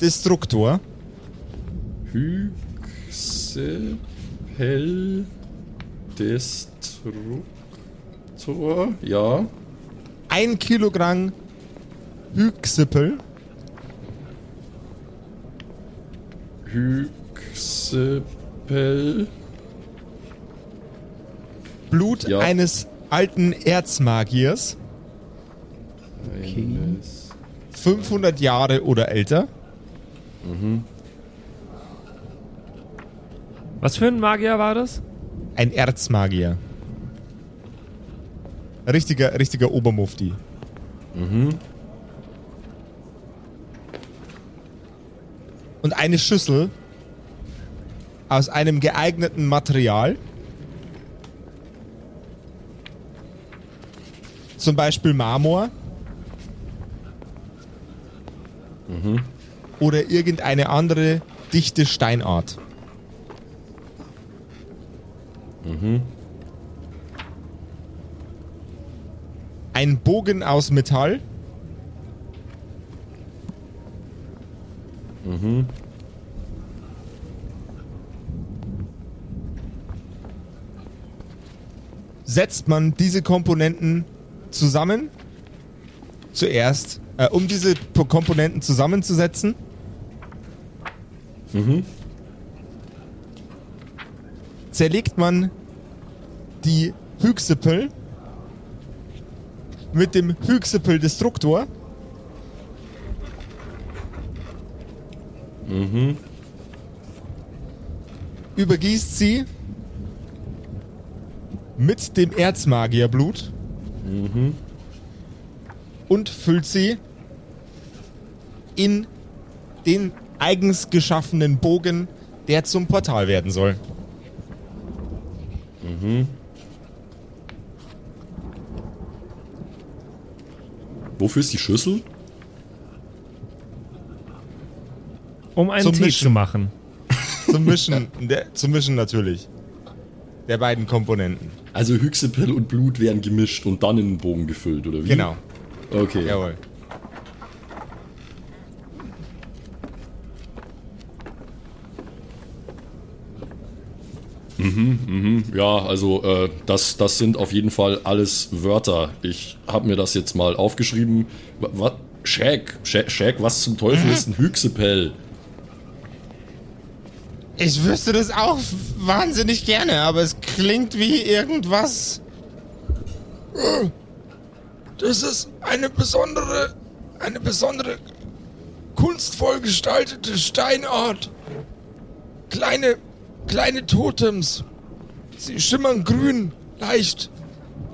Destruktor. Hyxepel Destruktor. Ja. Ein Kilogramm Hyxipel. Hyxepel. Blut Ja. eines alten Erzmagiers. Eines 500 Jahre oder älter. Was für ein Magier war das? Ein Erzmagier. Richtiger, richtiger Obermufti. Und eine Schüssel aus einem geeigneten Material. Zum Beispiel Marmor. Oder irgendeine andere dichte Steinart. Ein Bogen aus Metall. Setzt man diese Komponenten zusammen, zuerst, äh, um diese Komponenten zusammenzusetzen, zerlegt man die Hyxipel mit dem Hyxipel-Destruktor. Übergießt sie mit dem Erzmagierblut. Und füllt sie in den eigens geschaffenen Bogen, der zum Portal werden soll. Wofür ist die Schüssel? Um einen Zum Tee Mischen. zu machen. Zum Mischen, der, zum Mischen natürlich. Der beiden Komponenten. Also Hyxipel und Blut werden gemischt und dann in den Bogen gefüllt, oder wie? Genau, Okay. jawohl. Ja, also äh, das, das sind auf jeden Fall alles Wörter. Ich habe mir das jetzt mal aufgeschrieben. Was? Shaq, Shaq, Shaq, was zum Teufel ist ein Hyxipel? Ich wüsste das auch wahnsinnig gerne, aber es klingt wie irgendwas. Das ist eine besondere, eine besondere kunstvoll gestaltete Steinart. Kleine, kleine Totems. Sie schimmern grün, leicht,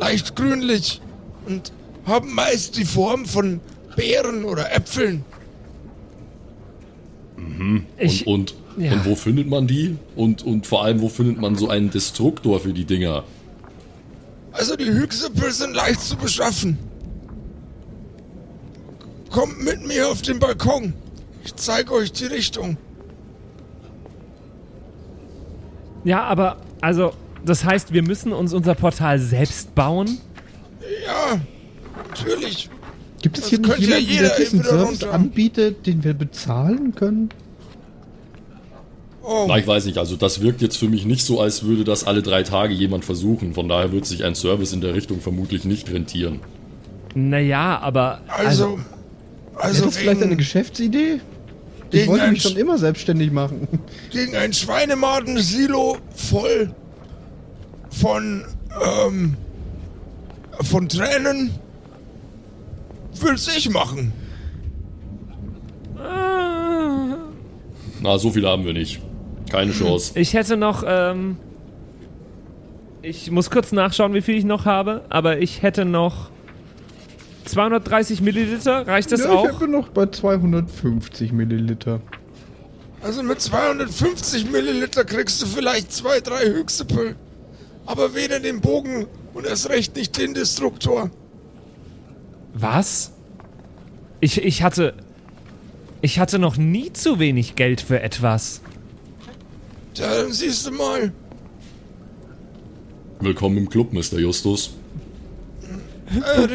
leicht grünlich und haben meist die Form von Beeren oder Äpfeln. Ich, und, und, ja. und wo findet man die? Und, und vor allem, wo findet man so einen Destruktor für die Dinger? Also die Hyxipel sind leicht zu beschaffen. Kommt mit mir auf den Balkon. Ich zeige euch die Richtung. ja, aber, also, das heißt, wir müssen uns unser Portal selbst bauen? Ja, natürlich. Gibt es Das hier nicht könnte ja jemanden, jeder der diesen Service runter. anbietet, den wir bezahlen können? Oh, Na, ich weiß nicht, also das wirkt jetzt für mich nicht so, als würde das alle drei Tage jemand versuchen. Von daher wird sich ein Service in der Richtung vermutlich nicht rentieren. Naja, aber. also, also Wäre das vielleicht eine Geschäftsidee? Ich wollte mich schon Sch- immer selbstständig machen. gegen ein Schweinemaden-Silo voll von, ähm, von Tränen will's ich machen. Na, so viele haben wir nicht. Keine Chance. Ich hätte noch, ähm. Ich muss kurz nachschauen, wie viel ich noch habe, aber ich hätte noch 230 Milliliter. Reicht das ja, auch? Ich bin noch bei 250 Milliliter. Also mit 250 Milliliter kriegst du vielleicht zwei, drei Hyxipel. Aber weder den Bogen und erst recht nicht den Destruktor. Was? Ich, ich hatte. Ich hatte noch nie zu wenig Geld für etwas. Dann siehst du mal. Willkommen im Club, Mr. Justus.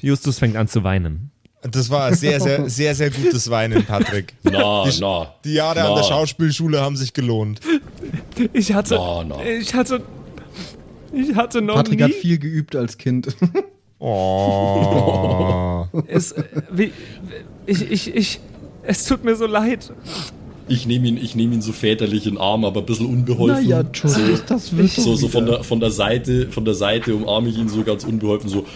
Justus fängt an zu weinen. Das war sehr, sehr, sehr, sehr gutes Weinen, Patrick. Na, Die, na. die Jahre na, an der Schauspielschule haben sich gelohnt. Ich hatte. Na, na. Ich hatte. Ich hatte noch Patrick nie. hat viel geübt als Kind. Oh. Es, wie, ich, ich, ich. Es tut mir so leid. Ich nehme ihn, ich nehm ihn so väterlich in den Arm, aber ein bisschen unbeholfen. naja, Justus, das wird so, so von der, von der Seite, von der Seite umarme ich ihn so ganz unbeholfen, so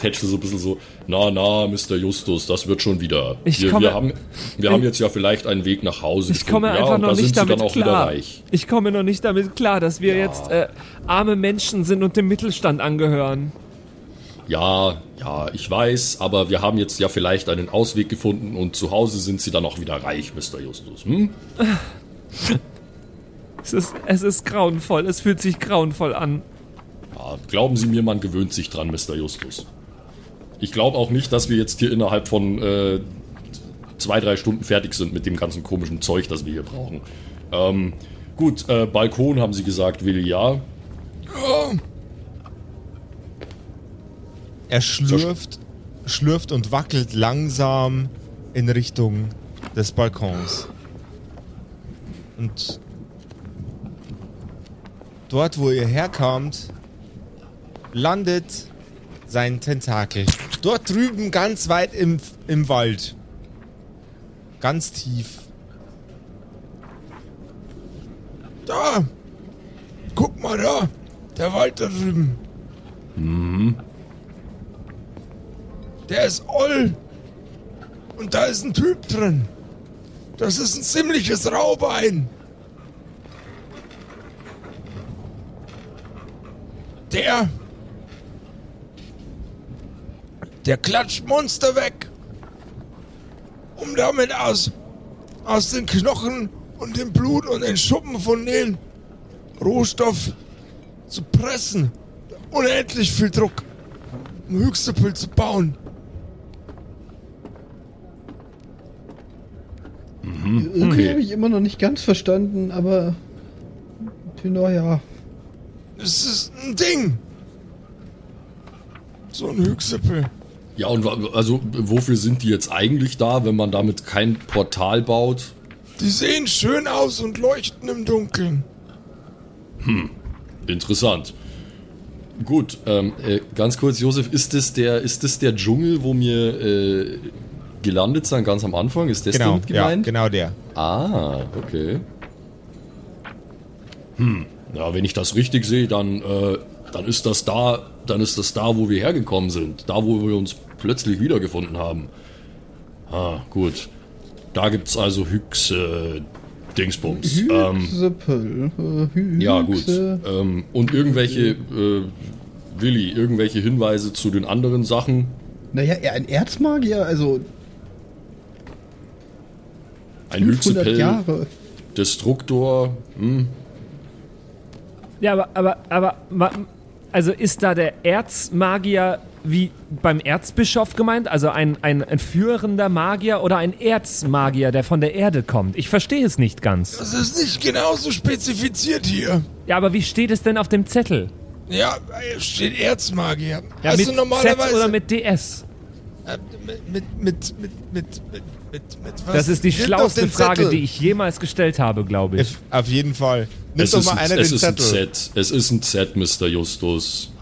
tätschle so ein bisschen so, na, na, Mr. Justus, das wird schon wieder. Ich wir, komme- wir, haben, wir haben jetzt ja vielleicht einen Weg nach Hause Ich komme gefunden. einfach ja, und noch da nicht sind sie damit dann auch wieder klar. reich. Ich komme noch nicht damit klar, dass wir jetzt äh, arme Menschen sind und dem Mittelstand angehören. Ja, Ja, ich weiß, aber wir haben jetzt ja vielleicht einen Ausweg gefunden und zu Hause sind Sie dann auch wieder reich, Mr. Justus. Hm? Es ist, es ist grauenvoll. Es fühlt sich grauenvoll an. Ja, glauben Sie mir, man gewöhnt sich dran, Mr. Justus. Ich glaube auch nicht, dass wir jetzt hier innerhalb von äh, zwei, drei Stunden fertig sind mit dem ganzen komischen Zeug, das wir hier brauchen. Ähm, gut, äh, Balkon haben Sie gesagt, Willi, ja. Er schlürft, schlürft und wackelt langsam in Richtung des Balkons. Und dort, wo ihr herkamt, landet sein Tentakel. Dort drüben, ganz weit im, im Wald. Ganz tief. da. Guck mal da. Der Wald da drüben. Der ist oll. Und da ist ein Typ drin. Das ist ein ziemliches Raubein. Der. Der klatscht Monster weg. Um damit aus, aus den Knochen und dem Blut und den Schuppen von den Rohstoff zu pressen. Unendlich viel Druck. Um Höchstepel zu bauen. Irgendwie Okay. habe ich immer noch nicht ganz verstanden, aber. Naja. Es ist ein Ding. So ein Höchstepel. Ja, und also wofür sind die jetzt eigentlich da, wenn man damit kein Portal baut? Die sehen schön aus und leuchten im Dunkeln. Interessant. Gut, ähm, äh, ganz kurz, Josef, ist das der, ist das der Dschungel, wo wir äh, gelandet sind, ganz am Anfang? Ist das Genau, damit gemeint? ja, genau der. Ah, okay. Hm, ja, wenn ich das richtig sehe, dann, äh, dann ist das da, dann ist das da, wo wir hergekommen sind. Da, wo wir uns plötzlich wiedergefunden haben. Ah, gut. Da gibt's also Hüchse Dingsbums. Ähm, Hüxepel. äh, Hü- ja, gut. Ähm, und irgendwelche, äh, Willi, irgendwelche Hinweise zu den anderen Sachen? Naja, er ein Erzmagier, also Ein 500 Hüxepel, Jahre. Destruktor, hm? Ja, aber, aber, aber, also ist da der Erzmagier wie beim Erzbischof gemeint? Also ein, ein, ein führender Magier oder ein Erzmagier, der von der Erde kommt? Ich verstehe es nicht ganz. Das ist nicht genauso spezifiziert hier. Ja, aber wie steht es denn auf dem Zettel? Ja, steht Erzmagier. Ja, also mit normalerweise Z oder mit DS? äh, mit mit mit mit mit mit mit, mit was? Das ist die schlauste Frage, Zettel? die ich jemals gestellt habe, glaube ich. Auf- Auf jeden Fall. Nimm Es doch ist, mal ein, einer es den ist ein Zettel. Z. Es ist ein Z, Mr. Justus.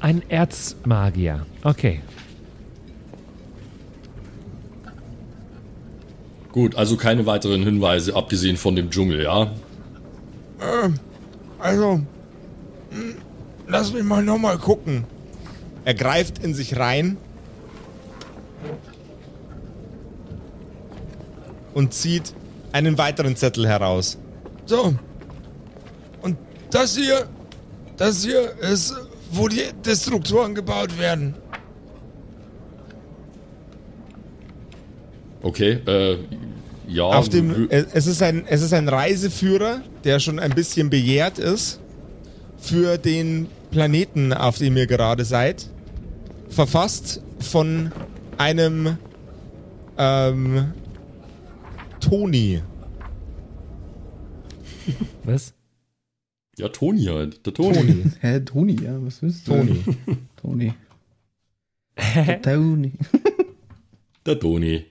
Ein Erzmagier. Okay. Gut, also keine weiteren Hinweise, abgesehen von dem Dschungel, ja? Also, hm, lass mich mal nochmal gucken. Er greift in sich rein und zieht einen weiteren Zettel heraus. So. Und das hier, das hier ist, wo die Destruktoren gebaut werden. Okay, äh, ja. Auf dem, es ist, ein, es ist ein Reiseführer, der schon ein bisschen begehrt ist für den Planeten, auf dem ihr gerade seid. Verfasst von einem ähm, Toni. Was? ja, Toni halt. Der Toni. Toni. Hä, Toni, ja, was willst du? Toni. Toni. Der Toni. Der Toni.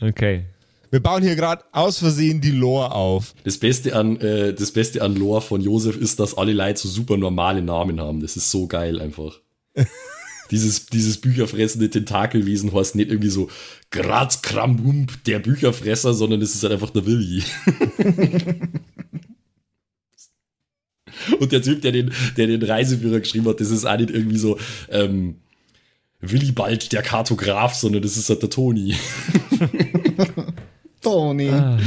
Okay. Wir bauen hier gerade aus Versehen die Lore auf. Das Beste an, äh, das Beste an Lore von Josef ist, dass alle Leute so super normale Namen haben. Das ist so geil einfach. dieses, dieses bücherfressende Tentakelwesen heißt nicht irgendwie so Graz Krambump, der Bücherfresser, sondern es ist halt einfach der Willi. Und der Typ, der den, der den Reiseführer geschrieben hat, das ist auch nicht irgendwie so ähm, Willibald, der Kartograf, sondern das ist halt der Toni. Toni. Ah.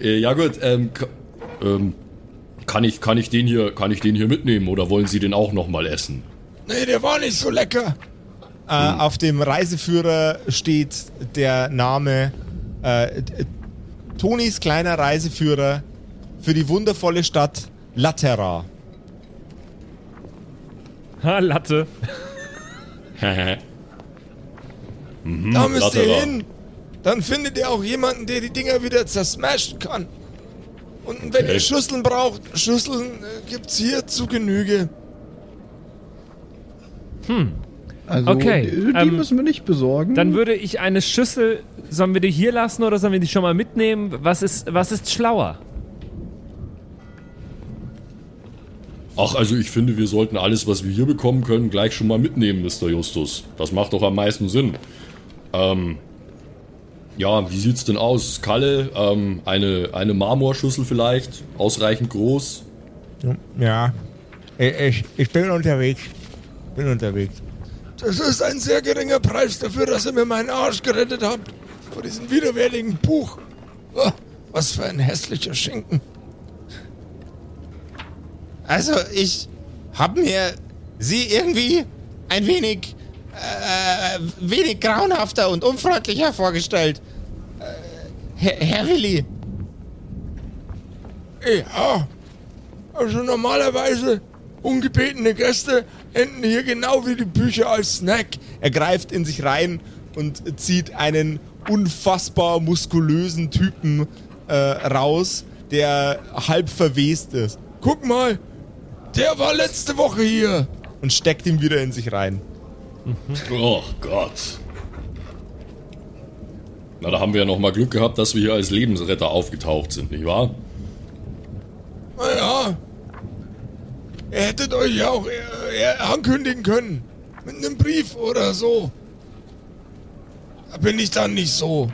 Äh, ja gut, ähm, ähm, kann ich, kann ich den hier, kann ich den hier mitnehmen oder wollen Sie den auch nochmal essen? Nee, der war nicht so lecker. Äh, Auf dem Reiseführer steht der Name äh, Tonis kleiner Reiseführer für die wundervolle Stadt Latera. Ha, Latte. Mhm, Da müsst ihr Latera. hin. Dann findet ihr auch jemanden, der die Dinger wieder zersmashen kann. Und wenn Okay. ihr Schüsseln braucht, Schüsseln äh, gibt's hier zu Genüge. Also, Okay, die, die ähm, müssen wir nicht besorgen. Dann würde ich eine Schüssel. Sollen wir die hier lassen oder sollen wir die schon mal mitnehmen? Was ist, was ist schlauer? Ach, also ich finde, wir sollten alles, was wir hier bekommen können, gleich schon mal mitnehmen, Mr. Justus. Das macht doch am meisten Sinn. Ähm, ja, wie sieht's denn aus? Kalle, ähm, eine, eine Marmorschüssel vielleicht? Ausreichend groß? Ja. Ich, ich bin unterwegs. Bin unterwegs. Das ist ein sehr geringer Preis dafür, dass ihr mir meinen Arsch gerettet habt. Vor diesem widerwärtigen Buch. Oh, was für ein hässlicher Schinken. Also, ich habe mir sie irgendwie ein wenig, äh, wenig grauenhafter und unfreundlicher vorgestellt. Herr, Herr Willi, Ja, also normalerweise ungebetene Gäste enden hier genau wie die Bücher als Snack. er greift in sich rein und zieht einen unfassbar muskulösen Typen äh, raus, der halb verwest ist Guck mal, der war letzte Woche hier. und steckt ihn wieder in sich rein. Oh Gott. Na, da haben wir ja noch mal Glück gehabt, dass wir hier als Lebensretter aufgetaucht sind, nicht wahr? Naja, ihr hättet euch ja auch äh, eher ankündigen können. Mit einem Brief oder so. Da bin ich dann nicht so.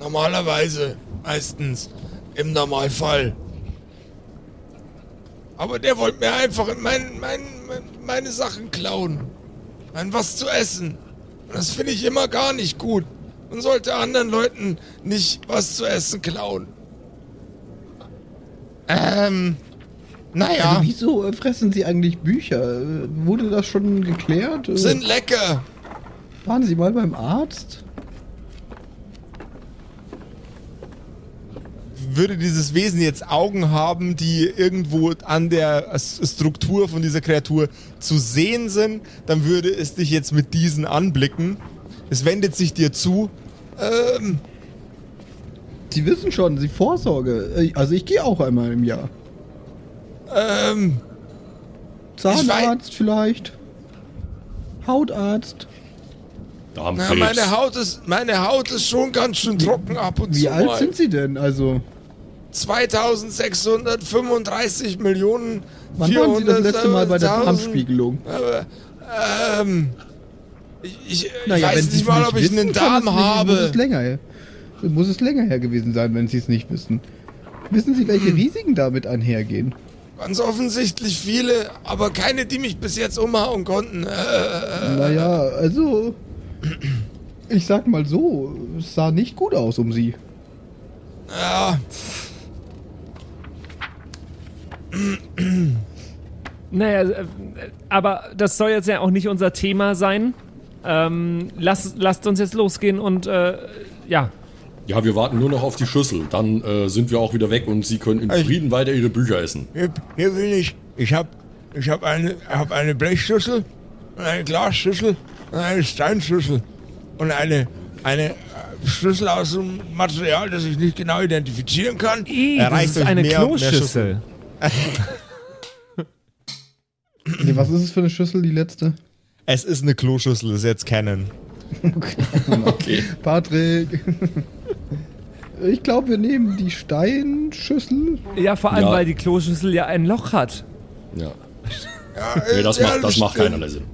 Normalerweise, meistens, im Normalfall. Aber der wollte mir einfach mein, mein, mein, meine Sachen klauen. Mein was zu essen. Und das finde ich immer gar nicht gut. Man sollte anderen Leuten nicht was zu essen klauen. Ähm, naja. Also, wieso äh, fressen Sie eigentlich Bücher? Äh, Wurde das schon geklärt? Äh, Sind lecker. Waren Sie mal beim Arzt? würde dieses Wesen jetzt Augen haben, die irgendwo an der Struktur von dieser Kreatur zu sehen sind, dann würde es dich jetzt mit diesen anblicken. Es wendet sich dir zu. Ähm, Sie wissen schon, Sie Vorsorge. Äh, Also ich gehe auch einmal im Jahr. ähm, Zahnarzt vielleicht. Hautarzt. Na, meine Haut ist, meine Haut ist schon ganz schön trocken ab und Wie zu alt mal. sind Sie denn? Also, 2635 Millionen. wann waren Sie das letzte Mal bei der 400.000. Darmspiegelung? Ähm, ich, ich Naja, weiß wenn Sie nicht mal, es ob ich wissen, einen kann es Darm nicht- habe. Muss es länger her. Muss es länger her gewesen sein, wenn Sie es nicht wissen. Wissen Sie, Hm. welche Risiken damit einhergehen? Ganz offensichtlich viele, aber keine, die mich bis jetzt umhauen konnten. Äh, Naja, also. Ich sag mal so, es sah nicht gut aus um Sie. ja, Naja, äh, aber das soll jetzt ja auch nicht unser Thema sein. Ähm, lass, lasst uns jetzt losgehen und äh, ja. Ja, wir warten nur noch auf die Schüssel. Dann äh, sind wir auch wieder weg und Sie können in Ich- Frieden weiter Ihre Bücher essen. hier, hier will ich. Ich hab, ich hab eine, hab eine Blechschüssel eine Glasschüssel und eine Steinschüssel und eine, eine äh, Schlüssel aus einem Material, das ich nicht genau identifizieren kann. Ih, das ist eine Kloschüssel. Nee, was ist es für eine Schüssel, die letzte? Es ist eine Kloschüssel, ist jetzt Canon. Okay. Patrick. Ich glaube, wir nehmen die Steinschüssel. Ja, vor allem, Ja. weil die Kloschüssel ja ein Loch hat. Ja. Ja, Nee, das macht, das macht keinerlei Sinn.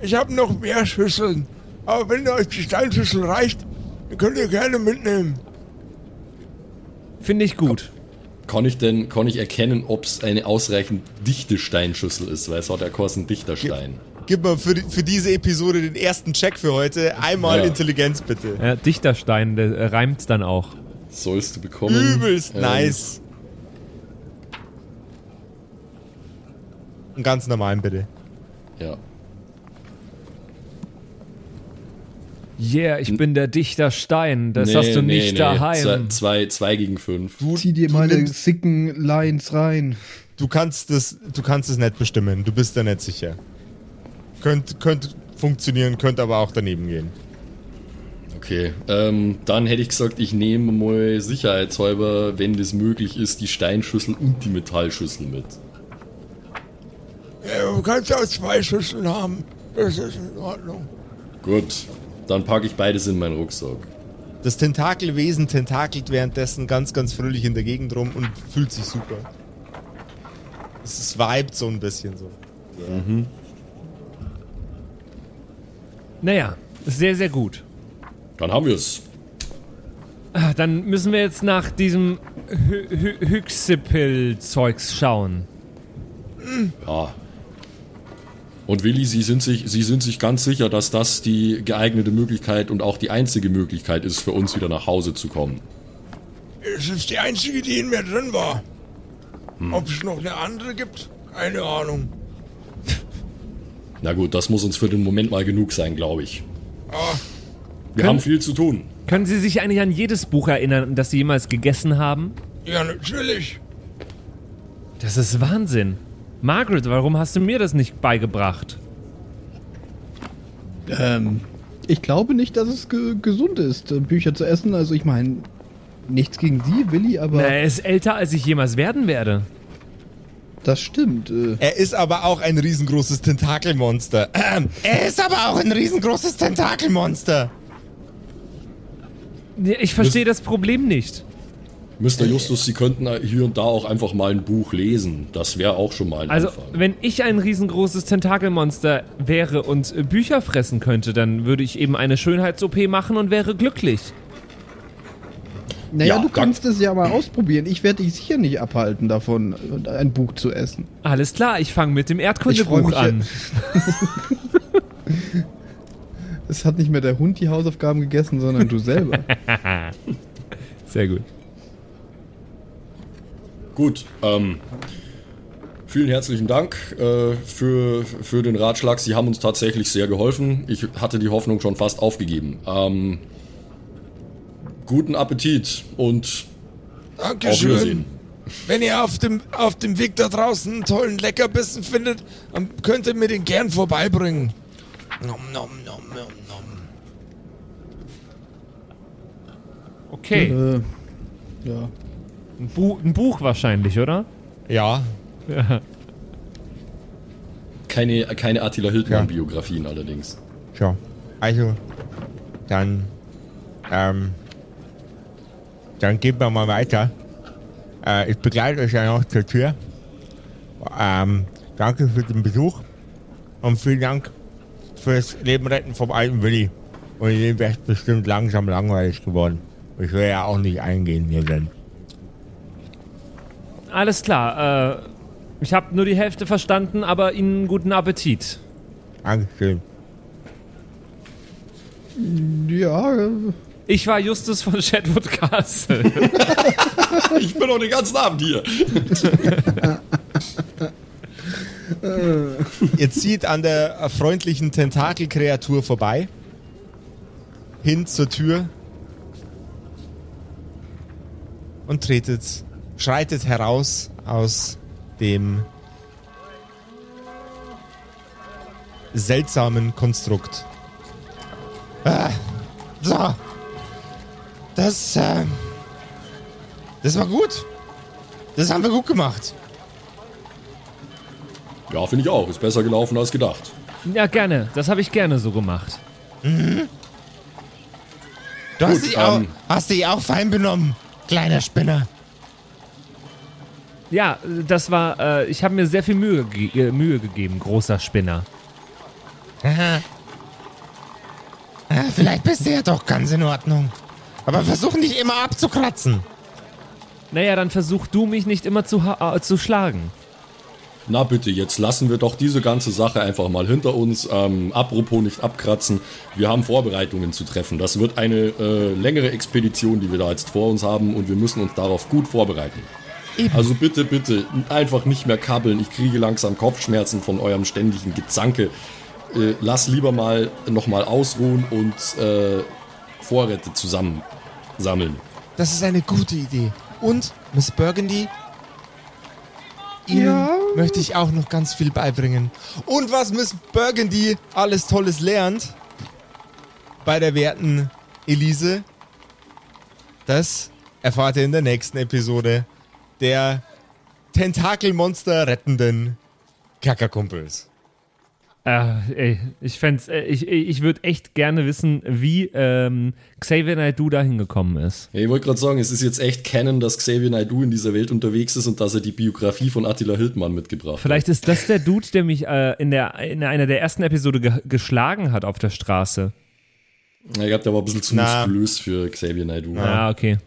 Ich habe noch mehr Schüsseln. Aber wenn euch die Steinschüssel reicht, könnt ihr gerne mitnehmen. Finde ich gut. Kann ich denn kann ich erkennen, ob es eine ausreichend dichte Steinschüssel ist? Weil es hat ja kosten dichter Stein. Gib mal für, die- für diese Episode den ersten Check für heute. Einmal Ja. Intelligenz bitte. Ja, Dichterstein, der äh, reimt dann auch. Sollst du bekommen. Übelst Ähm, nice. Einen ganz normalen bitte. Ja. Yeah, ich bin der Dichter Stein. Das hast du nicht daheim. Zwei, zwei, zwei gegen fünf. Zieh dir du meine sicken Lines rein. Du kannst das, du kannst es nicht bestimmen. Du bist da nicht sicher. Könnt, könnte funktionieren, könnte aber auch daneben gehen. Okay, ähm, dann hätte ich gesagt, ich nehme mal sicherheitshalber, wenn das möglich ist, die Steinschüssel und die Metallschüssel mit. Ja, du kannst auch zwei Schüsseln haben. Das ist in Ordnung. Gut, dann packe ich beides in meinen Rucksack. Das Tentakelwesen tentakelt währenddessen ganz, ganz fröhlich in der Gegend rum und fühlt sich super. Es vibet so ein bisschen so. Naja, sehr, sehr gut. Dann haben wir es. Ah, Dann müssen wir jetzt nach diesem Hy Hy Hyxipil-Zeugs schauen. Ja. Und Willi, Sie sind, sich, Sie sind sich ganz sicher, dass das die geeignete Möglichkeit und auch die einzige Möglichkeit ist, für uns wieder nach Hause zu kommen. Es ist die einzige, die in mir drin war. Ob es noch eine andere gibt? Keine Ahnung. Na gut, das muss uns für den Moment mal genug sein, glaube ich. Ah, Wir haben viel zu tun. Können Sie sich eigentlich an jedes Buch erinnern, das Sie jemals gegessen haben? ja, natürlich. Das ist Wahnsinn. Margaret, warum hast du mir das nicht beigebracht? Ähm, ich glaube nicht, dass es ge gesund ist, Bücher zu essen. Also ich meine, nichts gegen Sie, Willi, aber Na, er ist älter, als ich jemals werden werde. Das stimmt. Äh, Er ist aber auch ein riesengroßes Tentakelmonster. Ähm, er ist aber auch ein riesengroßes Tentakelmonster. Ich verstehe das Problem nicht. Mr. Justus, Sie könnten hier und da auch einfach mal ein Buch lesen. Das wäre auch schon mal ein Also, Anfang. wenn ich ein riesengroßes Tentakelmonster wäre und Bücher fressen könnte, dann würde ich eben eine Schönheits-OP machen und wäre glücklich. Naja, Ja, du kannst es ja mal ausprobieren. Ich werde dich sicher nicht abhalten davon, ein Buch zu essen. Alles klar, ich fange mit dem Erdkundebuch an. Es hat nicht mehr der Hund die Hausaufgaben gegessen, sondern du selber. Sehr gut. Gut, ähm, vielen herzlichen Dank äh, für, für den Ratschlag. Sie haben uns tatsächlich sehr geholfen. Ich hatte die Hoffnung schon fast aufgegeben. Ähm, guten Appetit und auf Dankeschön. Wiedersehen. Wenn ihr auf dem, auf dem Weg da draußen einen tollen Leckerbissen findet, dann könnt ihr mir den gern vorbeibringen. Nom, nom, nom, nom, nom. Okay, äh, ja. ein, Bu ein Buch wahrscheinlich, oder? Ja, Keine, keine Attila Hildmann-Biografien allerdings. so. Also, dann, ähm, dann gehen wir mal weiter. Äh, ich begleite euch ja noch zur Tür. Ähm, danke für den Besuch und vielen Dank fürs Leben retten vom alten Willi. Und dem wäre bestimmt langsam langweilig geworden. Ich will ja auch nicht eingehen hier denn. Alles klar, äh, ich habe nur die Hälfte verstanden, aber Ihnen guten Appetit. Dankeschön. Ja, äh, Ich war Justus von Shadwood Castle. Ich bin doch den ganzen Abend hier. Ihr zieht an der freundlichen Tentakelkreatur vorbei. Hin zur Tür. Und tretet, schreitet heraus aus dem seltsamen Konstrukt. Ah, so. Das, äh, das war gut. Das haben wir gut gemacht. Ja, finde ich auch. Ist besser gelaufen als gedacht. ja, gerne. Das habe ich gerne so gemacht. Du Gut, hast, dich auch, ähm, hast dich auch fein benommen, kleiner Spinner. Ja, das war, äh, ich habe mir sehr viel Mühe, ge äh, Mühe gegeben, großer Spinner. Aha. Ah, Vielleicht bist du ja doch ganz in Ordnung. Aber versuch nicht immer abzukratzen. Naja, dann versuch du mich nicht immer zu, äh, zu schlagen. Na bitte, jetzt lassen wir doch diese ganze Sache einfach mal hinter uns. Ähm, apropos nicht abkratzen, wir haben Vorbereitungen zu treffen. Das wird eine äh, längere Expedition, die wir da jetzt vor uns haben und wir müssen uns darauf gut vorbereiten. Also bitte, bitte, einfach nicht mehr kabbeln. Ich kriege langsam Kopfschmerzen von eurem ständigen Gezanke. Äh, lass lieber mal nochmal ausruhen und äh, Vorräte zusammensammeln. Das ist eine gute Idee. Und, Miss Burgundy, Ihnen möchte ich auch noch ganz viel beibringen. Und was Miss Burgundy alles Tolles lernt bei der werten Elise, das erfahrt ihr in der nächsten Episode der Tentakelmonster rettenden Kackerkumpels. Äh, ey, ich fänd's, äh, ich, ich würde echt gerne wissen, wie ähm, Xavier Naidoo da hingekommen ist. Ja, ich wollte gerade sagen, es ist jetzt echt Canon, dass Xavier Naidoo in dieser Welt unterwegs ist und dass er die Biografie von Attila Hildmann mitgebracht Vielleicht ist das der Dude, der mich äh, in, der, in einer der ersten Episode ge geschlagen hat auf der Straße. hat. Ja, ich glaube, der war ein bisschen zu Na. muskulös für Xavier Naidoo. Ah, okay.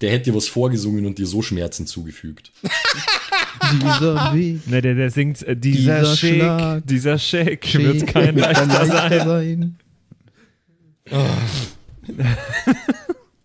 Der hätte dir was vorgesungen und dir so Schmerzen zugefügt. Dieser Weg. Ne, der, der singt, äh, dieser, Dieser Shake, Schlag. dieser Shake wird kein wird ein leichter leichter sein. sein.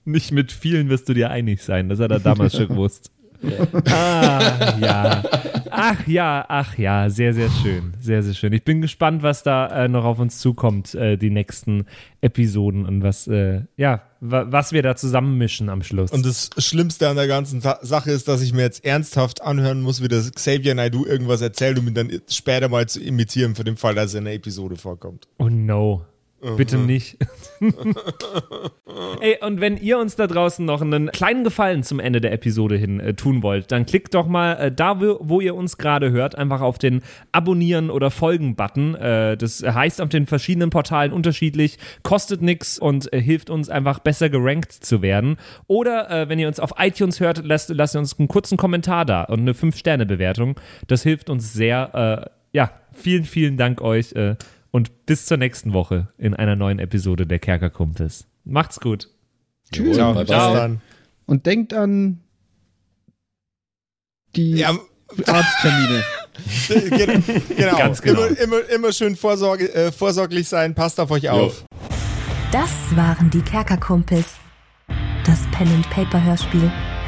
Nicht mit vielen wirst du dir einig sein, das hat er damals schon gewusst. Ah, ja. Ach ja, ach ja, sehr, sehr schön. Sehr, sehr schön. Ich bin gespannt, was da äh, noch auf uns zukommt, äh, die nächsten Episoden und was, äh, ja, wa was wir da zusammenmischen am Schluss. Und das Schlimmste an der ganzen Sa Sache ist, dass ich mir jetzt ernsthaft anhören muss, wie das Xavier Naidoo irgendwas erzählt, um ihn dann später mal zu imitieren, für den Fall, dass er in der Episode vorkommt. Oh no. Bitte nicht. Ey, und wenn ihr uns da draußen noch einen kleinen Gefallen zum Ende der Episode hin äh, tun wollt, dann klickt doch mal äh, da, wo, wo ihr uns gerade hört, einfach auf den Abonnieren- oder Folgen-Button. Äh, das heißt auf den verschiedenen Portalen unterschiedlich, kostet nichts und äh, hilft uns einfach besser gerankt zu werden. Oder äh, wenn ihr uns auf iTunes hört, lasst, lasst ihr uns einen kurzen Kommentar da und eine 5-Sterne-Bewertung. Das hilft uns sehr. Äh, ja, vielen, vielen Dank euch. Und bis zur nächsten Woche in einer neuen Episode der Kerkerkumpels. Macht's gut. Jawohl, Ciao, bye dann. Und denkt an die Ja, Arzttermine. Gen- genau. Ganz genau. Immer, immer, immer schön vorsorge, äh, vorsorglich sein. Passt auf euch auf. Das waren die Kerkerkumpels. Das Pen and Paper Hörspiel.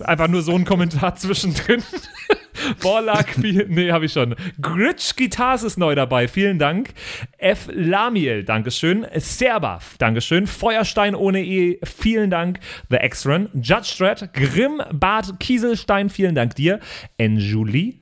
einfach nur so ein Kommentar zwischendrin. Borlak, nee, habe ich schon. Gritsch Guitars ist neu dabei, vielen Dank. F. Lamiel, Dankeschön. Serbaf, Dankeschön. Feuerstein ohne E, vielen Dank. The X-Run, Judge Dredd, Grimm, Bart Kieselstein, vielen Dank dir. Enjulie,